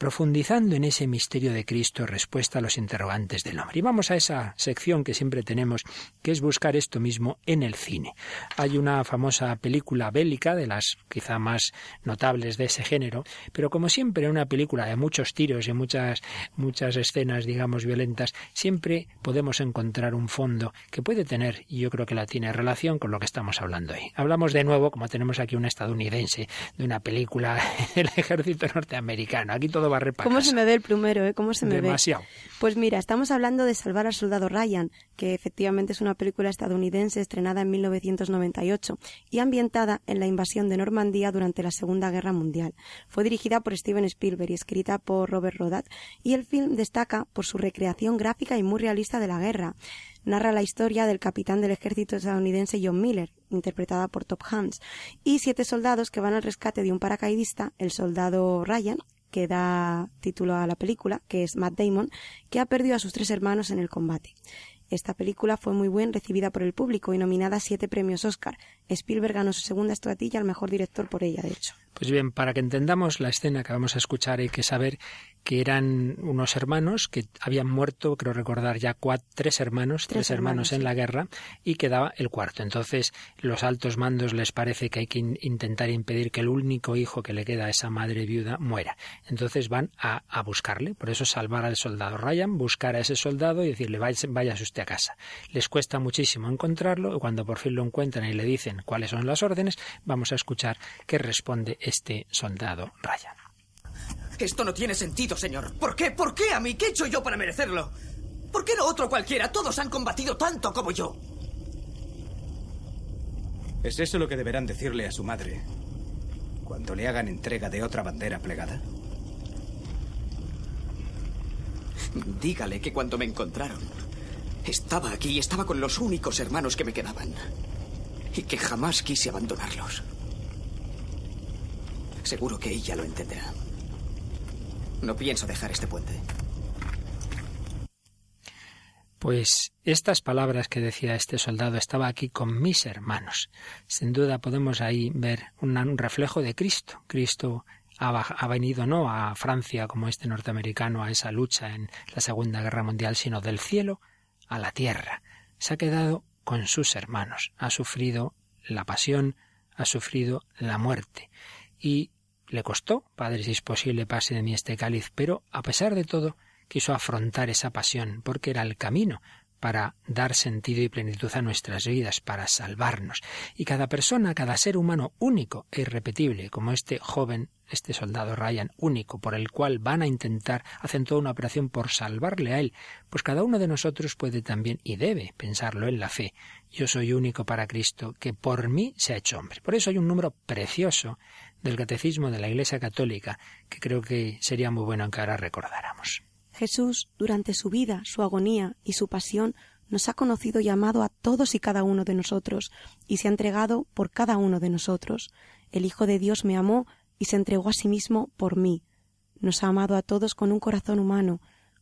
S1: profundizando en ese misterio de Cristo, respuesta a los interrogantes del hombre. Y vamos a esa sección que siempre tenemos, que es buscar esto mismo en el cine. Hay una famosa película bélica, de las quizá más notables de ese género, pero como siempre en una película de muchos tiros y muchas, muchas escenas, digamos, violentas, siempre podemos encontrar un fondo que puede tener, y yo creo que la tiene relación con lo que estamos hablando hoy. Hablamos de nuevo, como tenemos aquí un estadounidense, de una película del ejército norteamericano. Aquí todo
S3: ¿Cómo se me ve el plumero, eh? ¿Cómo se me
S1: Demasiado.
S3: Pues mira, estamos hablando de Salvar al Soldado Ryan, que efectivamente es una película estadounidense estrenada en 1998 y ambientada en la invasión de Normandía durante la Segunda Guerra Mundial. Fue dirigida por Steven Spielberg y escrita por Robert Rodat, y el film destaca por su recreación gráfica y muy realista de la guerra narra la historia del capitán del ejército estadounidense John Miller, interpretada por Top Hans, y siete soldados que van al rescate de un paracaidista, el soldado Ryan, que da título a la película, que es Matt Damon, que ha perdido a sus tres hermanos en el combate. Esta película fue muy bien recibida por el público y nominada a siete premios Oscar. Spielberg ganó su segunda estratilla al mejor director por ella, de hecho.
S1: Pues bien, para que entendamos la escena que vamos a escuchar hay que saber que eran unos hermanos que habían muerto, creo recordar ya cuatro, tres hermanos, tres, hermanos, en la guerra y quedaba el cuarto. Entonces los altos mandos les parece que hay que intentar impedir que el único hijo que le queda a esa madre viuda muera. Entonces van a, buscarle, por eso salvar al soldado Ryan, buscar a ese soldado y decirle váyase usted a casa. Les cuesta muchísimo encontrarlo y cuando por fin lo encuentran y le dicen cuáles son las órdenes, vamos a escuchar qué responde este soldado Ryan.
S6: Esto no tiene sentido, señor. ¿Por qué? ¿Por qué a mí? ¿Qué he hecho yo para merecerlo? ¿Por qué no otro cualquiera? Todos han combatido tanto como yo.
S7: ¿Es eso lo que deberán decirle a su madre cuando le hagan entrega de otra bandera plegada?
S6: Dígale que cuando me encontraron, estaba aquí y estaba con los únicos hermanos que me quedaban. Y que jamás quise abandonarlos. Seguro que ella lo entenderá. No pienso dejar este puente.
S1: Pues estas palabras que decía este soldado estaba aquí con mis hermanos. Sin duda podemos ahí ver un, reflejo de Cristo. Cristo ha, venido no a Francia como este norteamericano a esa lucha en la Segunda Guerra Mundial, sino del cielo a la tierra. Se ha quedado con sus hermanos. Ha sufrido la pasión, ha sufrido la muerte. Y le costó, Padre, si es posible, pase de mí este cáliz, pero a pesar de todo, quiso afrontar esa pasión, porque era el camino para dar sentido y plenitud a nuestras vidas, para salvarnos. Y cada persona, cada ser humano único e irrepetible, como este joven, este soldado Ryan, único, por el cual van a intentar, hacen toda una operación por salvarle a él, pues cada uno de nosotros puede también y debe pensarlo en la fe. Yo soy único para Cristo, que por mí se ha hecho hombre. Por eso hay un número precioso del Catecismo de la Iglesia Católica, que creo que sería muy bueno que ahora recordáramos.
S3: Jesús, durante su vida, su agonía y su pasión, nos ha conocido y amado a todos y cada uno de nosotros, y se ha entregado por cada uno de nosotros. El Hijo de Dios me amó y se entregó a sí mismo por mí. Nos ha amado a todos con un corazón humano.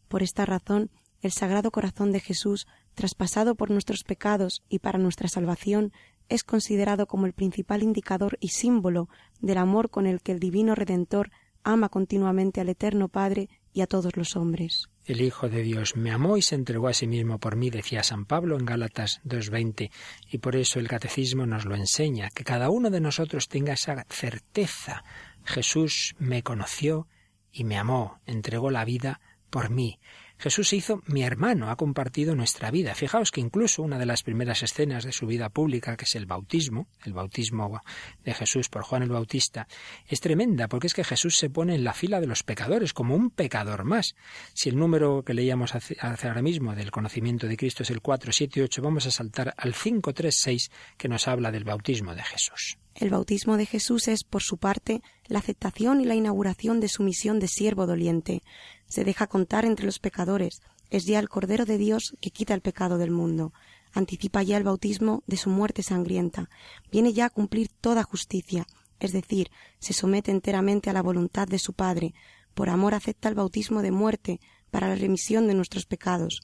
S3: Por esta razón, el Sagrado Corazón de Jesús, traspasado por nuestros pecados y para nuestra salvación, es considerado como el principal indicador y símbolo del amor con el que el Divino Redentor ama continuamente al Eterno Padre y a todos los hombres.
S1: El Hijo de Dios me amó y se entregó a sí mismo por mí, decía San Pablo en Gálatas 2.20, y por eso el Catecismo nos lo enseña, que cada uno de nosotros tenga esa certeza. Jesús me conoció y me amó, entregó la vida por mí. Jesús se hizo mi hermano, ha compartido nuestra vida. Fijaos que incluso una de las primeras escenas de su vida pública, que es el bautismo, el bautismo de Jesús por Juan el Bautista, es tremenda, porque es que Jesús se pone en la fila de los pecadores, como un pecador más. Si el número que leíamos hace, ahora mismo del conocimiento de Cristo es el 478, vamos a saltar al 536, que nos habla del bautismo de Jesús.
S3: El bautismo de Jesús es, por su parte, la aceptación y la inauguración de su misión de siervo doliente. Se deja contar entre los pecadores. Es ya el Cordero de Dios que quita el pecado del mundo. Anticipa ya el bautismo de su muerte sangrienta. Viene ya a cumplir toda justicia, es decir, se somete enteramente a la voluntad de su Padre. Por amor acepta el bautismo de muerte para la remisión de nuestros pecados.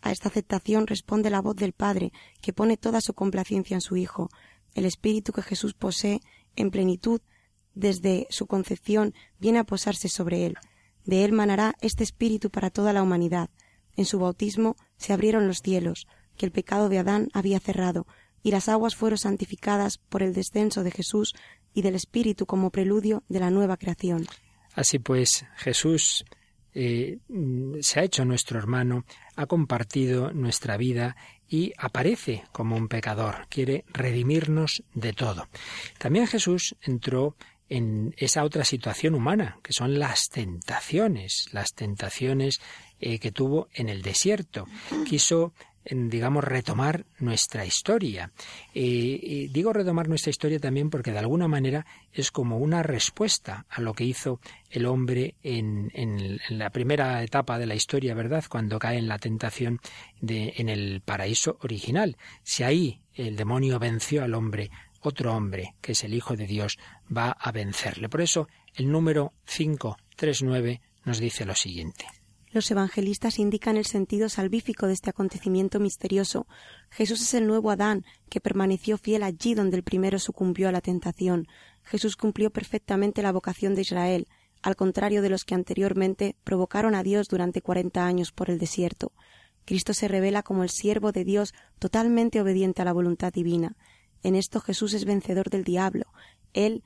S3: A esta aceptación responde la voz del Padre, que pone toda su complacencia en su Hijo. El espíritu que Jesús posee en plenitud desde su concepción viene a posarse sobre él. De él manará este espíritu para toda la humanidad. En su bautismo se abrieron los cielos, que el pecado de Adán había cerrado, y las aguas fueron santificadas por el descenso de Jesús y del Espíritu como preludio de la nueva creación.
S1: Así pues, Jesús eh, se ha hecho nuestro hermano, ha compartido nuestra vida y aparece como un pecador, quiere redimirnos de todo. También Jesús entró en esa otra situación humana, que son las tentaciones, las tentaciones eh, que tuvo en el desierto. Quiso digamos, retomar nuestra historia. y digo retomar nuestra historia también porque de alguna manera es como una respuesta a lo que hizo el hombre en, en, la primera etapa de la historia, ¿verdad? Cuando cae en la tentación de, en el paraíso original. Si ahí el demonio venció al hombre, otro hombre, que es el Hijo de Dios, va a vencerle. Por eso el número 539 nos dice lo siguiente.
S3: Los evangelistas indican el sentido salvífico de este acontecimiento misterioso. Jesús es el nuevo Adán, que permaneció fiel allí donde el primero sucumbió a la tentación. Jesús cumplió perfectamente la vocación de Israel, al contrario de los que anteriormente provocaron a Dios durante cuarenta años por el desierto. Cristo se revela como el siervo de Dios totalmente obediente a la voluntad divina. En esto Jesús es vencedor del diablo. Él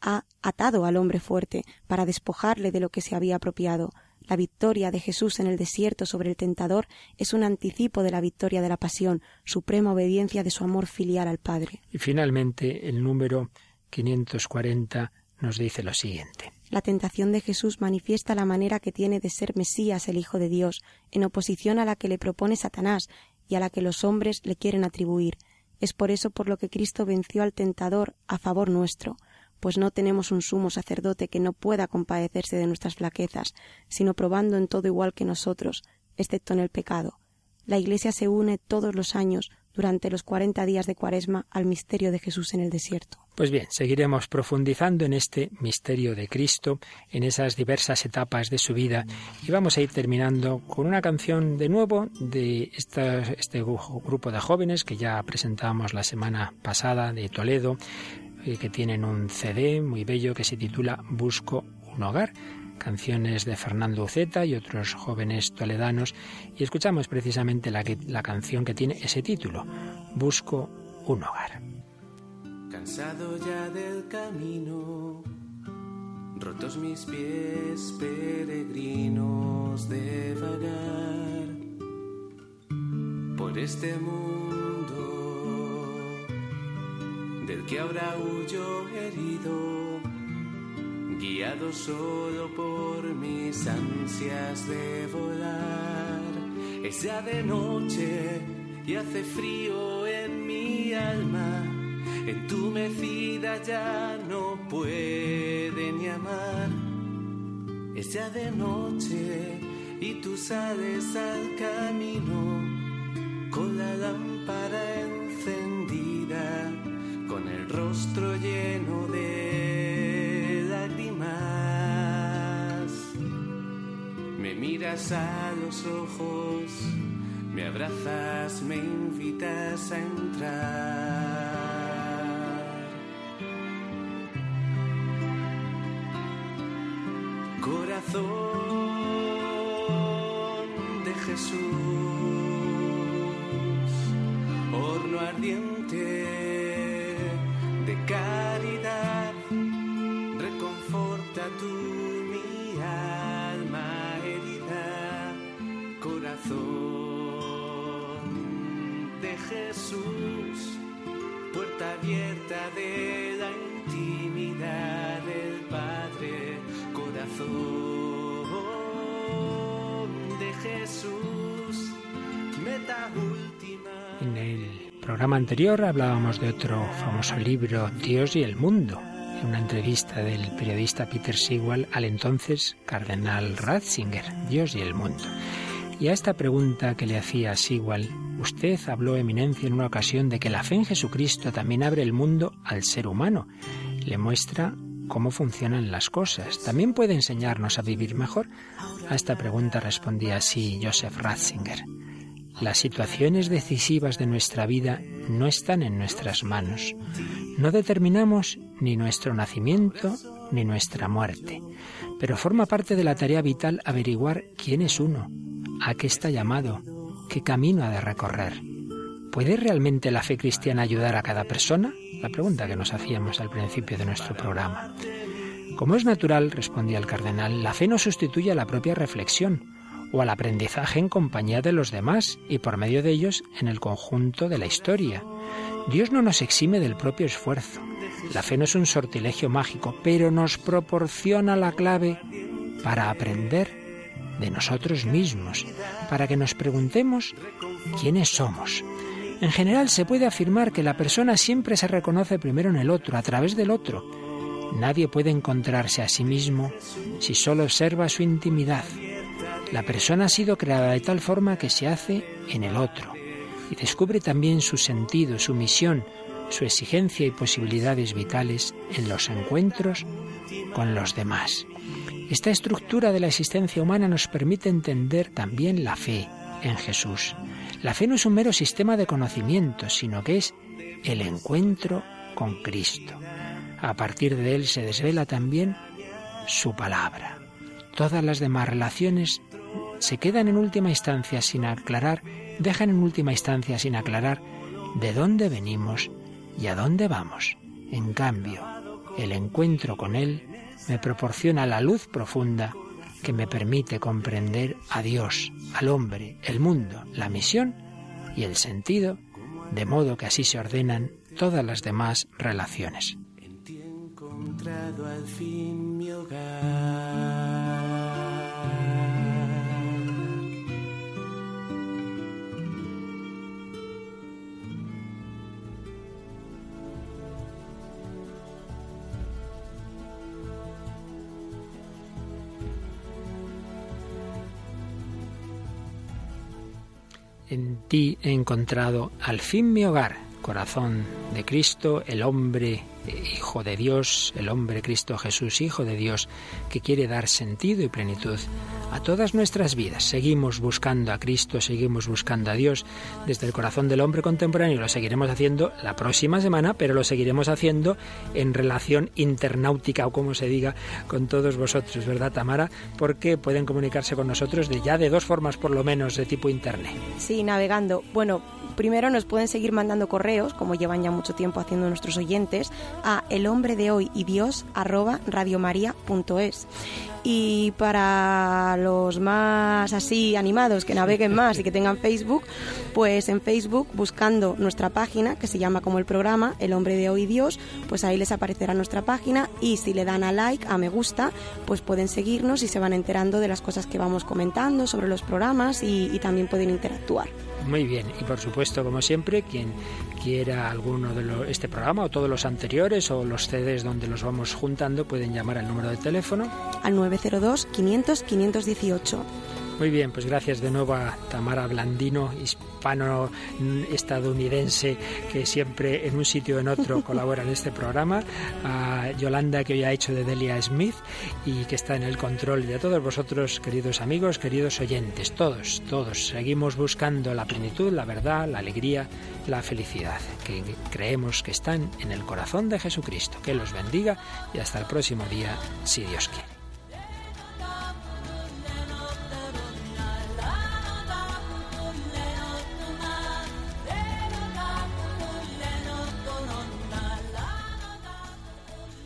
S3: ha atado al hombre fuerte para despojarle de lo que se había apropiado. La victoria de Jesús en el desierto sobre el tentador es un anticipo de la victoria de la pasión, suprema obediencia de su amor filial al Padre.
S1: Y finalmente el número 540 nos dice lo siguiente.
S3: La tentación de Jesús manifiesta la manera que tiene de ser Mesías el Hijo de Dios, en oposición a la que le propone Satanás y a la que los hombres le quieren atribuir. Es por eso por lo que Cristo venció al tentador a favor nuestro, pues no tenemos un sumo sacerdote que no pueda compadecerse de nuestras flaquezas, sino probando en todo igual que nosotros, excepto en el pecado. La Iglesia se une todos los años durante los cuarenta días de Cuaresma al misterio de Jesús en el desierto.
S1: Pues bien, seguiremos profundizando en este misterio de Cristo, en esas diversas etapas de su vida, y vamos a ir terminando con una canción de nuevo de este grupo de jóvenes que ya presentamos la semana pasada de Toledo, eh, que tienen un CD muy bello que se titula Busco un hogar canciones de Fernando Uceta y otros jóvenes toledanos y escuchamos precisamente la, la canción que tiene ese título, Busco un hogar.
S8: Cansado ya del camino, rotos mis pies peregrinos de vagar por este mundo del que ahora huyo herido guiado solo por mis ansias de volar. Es ya de noche y hace frío en mi alma, entumecida ya no puede ni amar. Es ya de noche y tú sales al camino con la lámpara encendida, con el rostro lleno de miras a los ojos, me abrazas, me invitas a entrar. Corazón de Jesús, horno ardiente
S1: programa anterior hablábamos de otro famoso libro, Dios y el mundo una entrevista del periodista Peter Sewell al entonces cardenal Ratzinger, Dios y el mundo. Y a esta pregunta que le hacía Sewell, usted habló, eminencia, en una ocasión de que la fe en Jesucristo también abre el mundo al ser humano. Le muestra cómo funcionan las cosas. También puede enseñarnos a vivir mejor. A esta pregunta respondía así Joseph Ratzinger. Las situaciones decisivas de nuestra vida no están en nuestras manos. No determinamos ni nuestro nacimiento ni nuestra muerte, pero forma parte de la tarea vital averiguar quién es uno, a qué está llamado, qué camino ha de recorrer. ¿Puede realmente la fe cristiana ayudar a cada persona? La pregunta que nos hacíamos al principio de nuestro programa. Como es natural, respondía el cardenal, la fe no sustituye a la propia reflexión, o al aprendizaje en compañía de los demás y por medio de ellos en el conjunto de la historia. Dios no nos exime del propio esfuerzo. La fe no es un sortilegio mágico, pero nos proporciona la clave para aprender de nosotros mismos, para que nos preguntemos quiénes somos. En general se puede afirmar que la persona siempre se reconoce primero en el otro, a través del otro. Nadie puede encontrarse a sí mismo si solo observa su intimidad. La persona ha sido creada de tal forma que se hace en el otro y descubre también su sentido, su misión, su exigencia y posibilidades vitales en los encuentros con los demás. Esta estructura de la existencia humana nos permite entender también la fe en Jesús. La fe no es un mero sistema de conocimiento, sino que es el encuentro con Cristo. A partir de él se desvela también su palabra. Todas las demás relaciones se quedan en última instancia sin aclarar, dejan en última instancia sin aclarar de dónde venimos y a dónde vamos. En cambio, el encuentro con Él me proporciona la luz profunda que me permite comprender a Dios, al hombre, el mundo, la misión y el sentido, de modo que así se ordenan todas las demás relaciones. al fin mi hogar. En ti he encontrado al fin mi hogar, corazón de Cristo, el hombre Hijo de Dios, el hombre Cristo Jesús, Hijo de Dios, que quiere dar sentido y plenitud a todas nuestras vidas. Seguimos buscando a Cristo, seguimos buscando a Dios desde el corazón del hombre contemporáneo. Lo seguiremos haciendo la próxima semana, pero lo seguiremos haciendo en relación internáutica o como se diga con todos vosotros, ¿verdad, Tamara? Porque pueden comunicarse con nosotros de ya de dos formas por lo menos de tipo internet.
S3: Sí, navegando. Bueno, primero nos pueden seguir mandando correos, como llevan ya mucho tiempo haciendo nuestros oyentes, a el hombre de hoy y Dios arroba radiomaria.es. Y para los más así animados, que naveguen más y que tengan Facebook, pues en Facebook, buscando nuestra página, que se llama como el programa, El hombre de hoy Dios, pues ahí les aparecerá nuestra página y si le dan a like, a me gusta, pues pueden seguirnos y se van enterando de las cosas que vamos comentando sobre los programas y, y también pueden interactuar.
S1: Muy bien, y por supuesto, como siempre, quien quiera alguno de este programa o todos los anteriores o los CDs donde los vamos juntando, pueden llamar al número de teléfono.
S3: Al 902 500 518.
S1: Muy bien, pues gracias de nuevo a Tamara Blandino, hispano-estadounidense, que siempre en un sitio o en otro colabora en este programa, a Yolanda, que hoy ha hecho de Delia Smith y que está en el control, de todos vosotros, queridos amigos, queridos oyentes, todos, todos, seguimos buscando la plenitud, la verdad, la alegría, la felicidad, que creemos que están en el corazón de Jesucristo. Que los bendiga y hasta el próximo día, si Dios quiere.